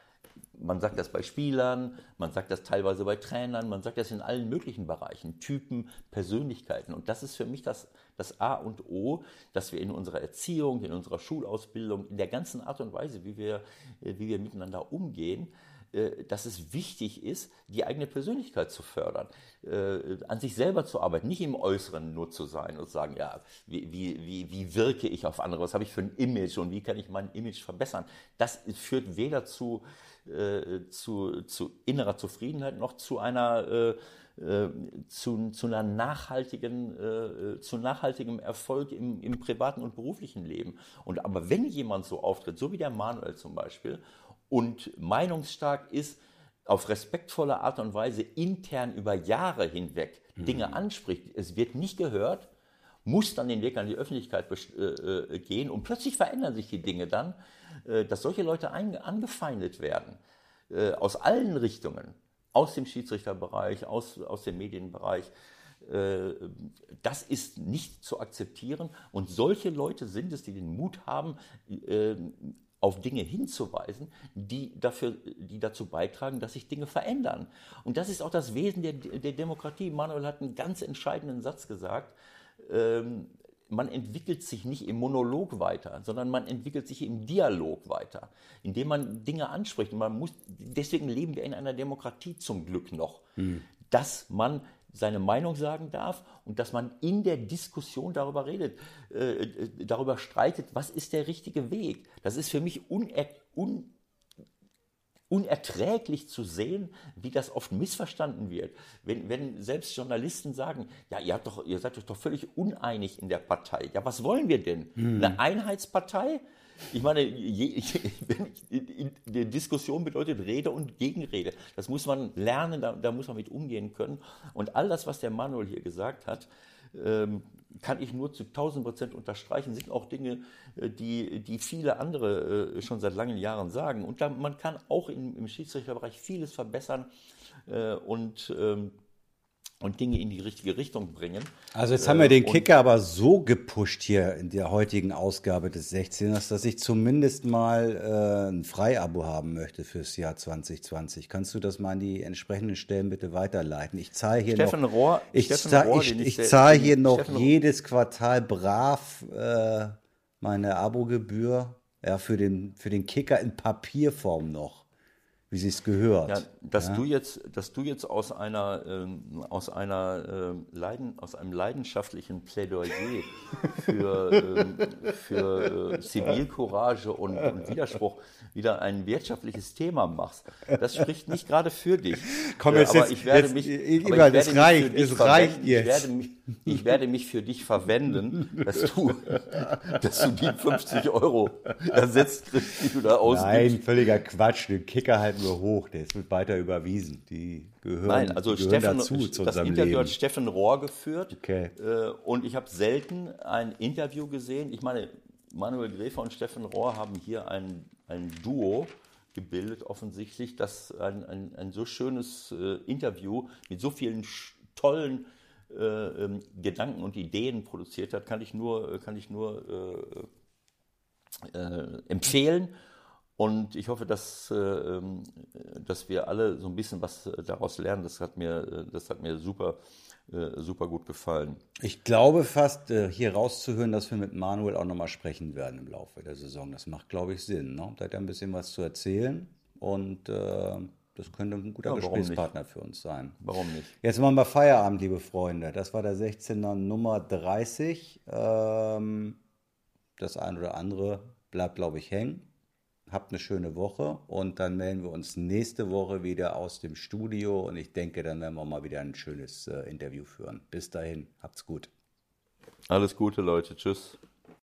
man sagt das bei Spielern, man sagt das teilweise bei Trainern, man sagt das in allen möglichen Bereichen, Typen, Persönlichkeiten. Und das ist für mich das, das A und O, dass wir in unserer Erziehung, in unserer Schulausbildung, in der ganzen Art und Weise, wie wir, wie wir miteinander umgehen, äh, dass es wichtig ist, die eigene Persönlichkeit zu fördern, äh, an sich selber zu arbeiten, nicht im Äußeren nur zu sein und sagen, ja, wie, wie, wie, wie wirke ich auf andere, was habe ich für ein Image und wie kann ich mein Image verbessern. Das führt weder zu, äh, zu, zu innerer Zufriedenheit noch zu einer äh, äh, zu, zu einer nachhaltigen, äh, zu nachhaltigem Erfolg im, im privaten und beruflichen Leben. Und aber wenn jemand so auftritt, so wie der Manuel zum Beispiel, und meinungsstark ist, auf respektvolle Art und Weise intern über Jahre hinweg Dinge mhm. anspricht, es wird nicht gehört, muss dann den Weg an die Öffentlichkeit äh, äh, gehen und plötzlich verändern sich die Dinge dann, äh, dass solche Leute ein, angefeindet werden äh, aus allen Richtungen, aus dem Schiedsrichterbereich, aus, aus dem Medienbereich. Äh, das ist nicht zu akzeptieren und solche Leute sind es, die den Mut haben, äh, auf Dinge hinzuweisen, die, dafür, die dazu beitragen, dass sich Dinge verändern. Und das ist auch das Wesen der, der Demokratie. Manuel hat einen ganz entscheidenden Satz gesagt. Ähm, man entwickelt sich nicht im Monolog weiter, sondern man entwickelt sich im Dialog weiter, indem man Dinge anspricht. Und man muss, deswegen leben wir in einer Demokratie zum Glück noch, hm. dass man seine Meinung sagen darf und dass man in der Diskussion darüber redet, äh, äh, darüber streitet, was ist der richtige Weg. Das ist für mich uner un unerträglich zu sehen, wie das oft missverstanden wird. Wenn, wenn selbst Journalisten sagen, ja, ihr, habt doch, ihr seid doch völlig uneinig in der Partei. Ja, was wollen wir denn? Hm. Eine Einheitspartei? Ich meine, je, die Diskussion bedeutet Rede und Gegenrede. Das muss man lernen, da, da, muss man mit umgehen können. Und all das, was der Manuel hier gesagt hat, ähm, kann ich nur zu 1000 Prozent unterstreichen, sind auch Dinge, äh, die, die viele andere äh, schon seit langen Jahren sagen. Und da, man kann auch im, im Schiedsrichterbereich vieles verbessern äh, und ähm, und Dinge in die richtige Richtung bringen. Also jetzt haben wir den Kicker aber so gepusht hier in der heutigen Ausgabe des 16ers, dass ich zumindest mal äh, ein Freiabo haben möchte fürs Jahr 2020. Kannst du das mal an die entsprechenden Stellen bitte weiterleiten? Ich zahle hier Steffen noch, Rohr, ich, zahl, Rohr, ich, ich zahle hier noch Steffen jedes Quartal brav äh, meine Abogebühr ja, für, den, für den Kicker in Papierform noch wie sie es gehört. Ja, dass, ja? Du jetzt, dass du jetzt aus, einer, ähm, aus, einer, äh, Leiden, aus einem leidenschaftlichen Plädoyer für, ähm, für äh, Zivilcourage und, und, Widerspruch wieder ein wirtschaftliches Thema machst, das spricht nicht gerade für dich. Komm, jetzt, äh, aber ich werde mich, ich, aber ich das reicht, es reicht jetzt. Ich werde, mich, ich werde mich für dich verwenden, dass du, dass du die 50 Euro ersetzt kriegst, die du da ausgibst. Nein, völliger Quatsch. Den Kicker halten wir hoch, der ist weiter überwiesen. Die gehören, Nein, also gehören Steffen, dazu zu das Interview Leben. hat Steffen Rohr geführt. Okay. Äh, und ich habe selten ein Interview gesehen. Ich meine, Manuel Gräfer und Steffen Rohr haben hier ein, ein Duo gebildet, offensichtlich, dass ein, ein, ein so schönes äh, Interview mit so vielen tollen äh, ähm, Gedanken und Ideen produziert hat, kann ich nur, kann ich nur äh, äh, empfehlen. Und ich hoffe, dass, äh, ähm, dass wir alle so ein bisschen was äh, daraus lernen. Das hat mir, äh, das hat mir super, super gut gefallen. Ich glaube fast, hier rauszuhören, dass wir mit Manuel auch nochmal sprechen werden im Laufe der Saison. Das macht, glaube ich, Sinn. Ne? Da hat er ein bisschen was zu erzählen und äh, das könnte ein guter ja, Gesprächspartner für uns sein. Warum nicht? Jetzt machen wir Feierabend, liebe Freunde. Das war der 16er Nummer 30. Ähm, das ein oder andere bleibt, glaube ich, hängen. Habt eine schöne Woche und dann melden wir uns nächste Woche wieder aus dem Studio und ich denke, dann werden wir mal wieder ein schönes äh, Interview führen. Bis dahin, habt's gut. Alles Gute, Leute. Tschüss.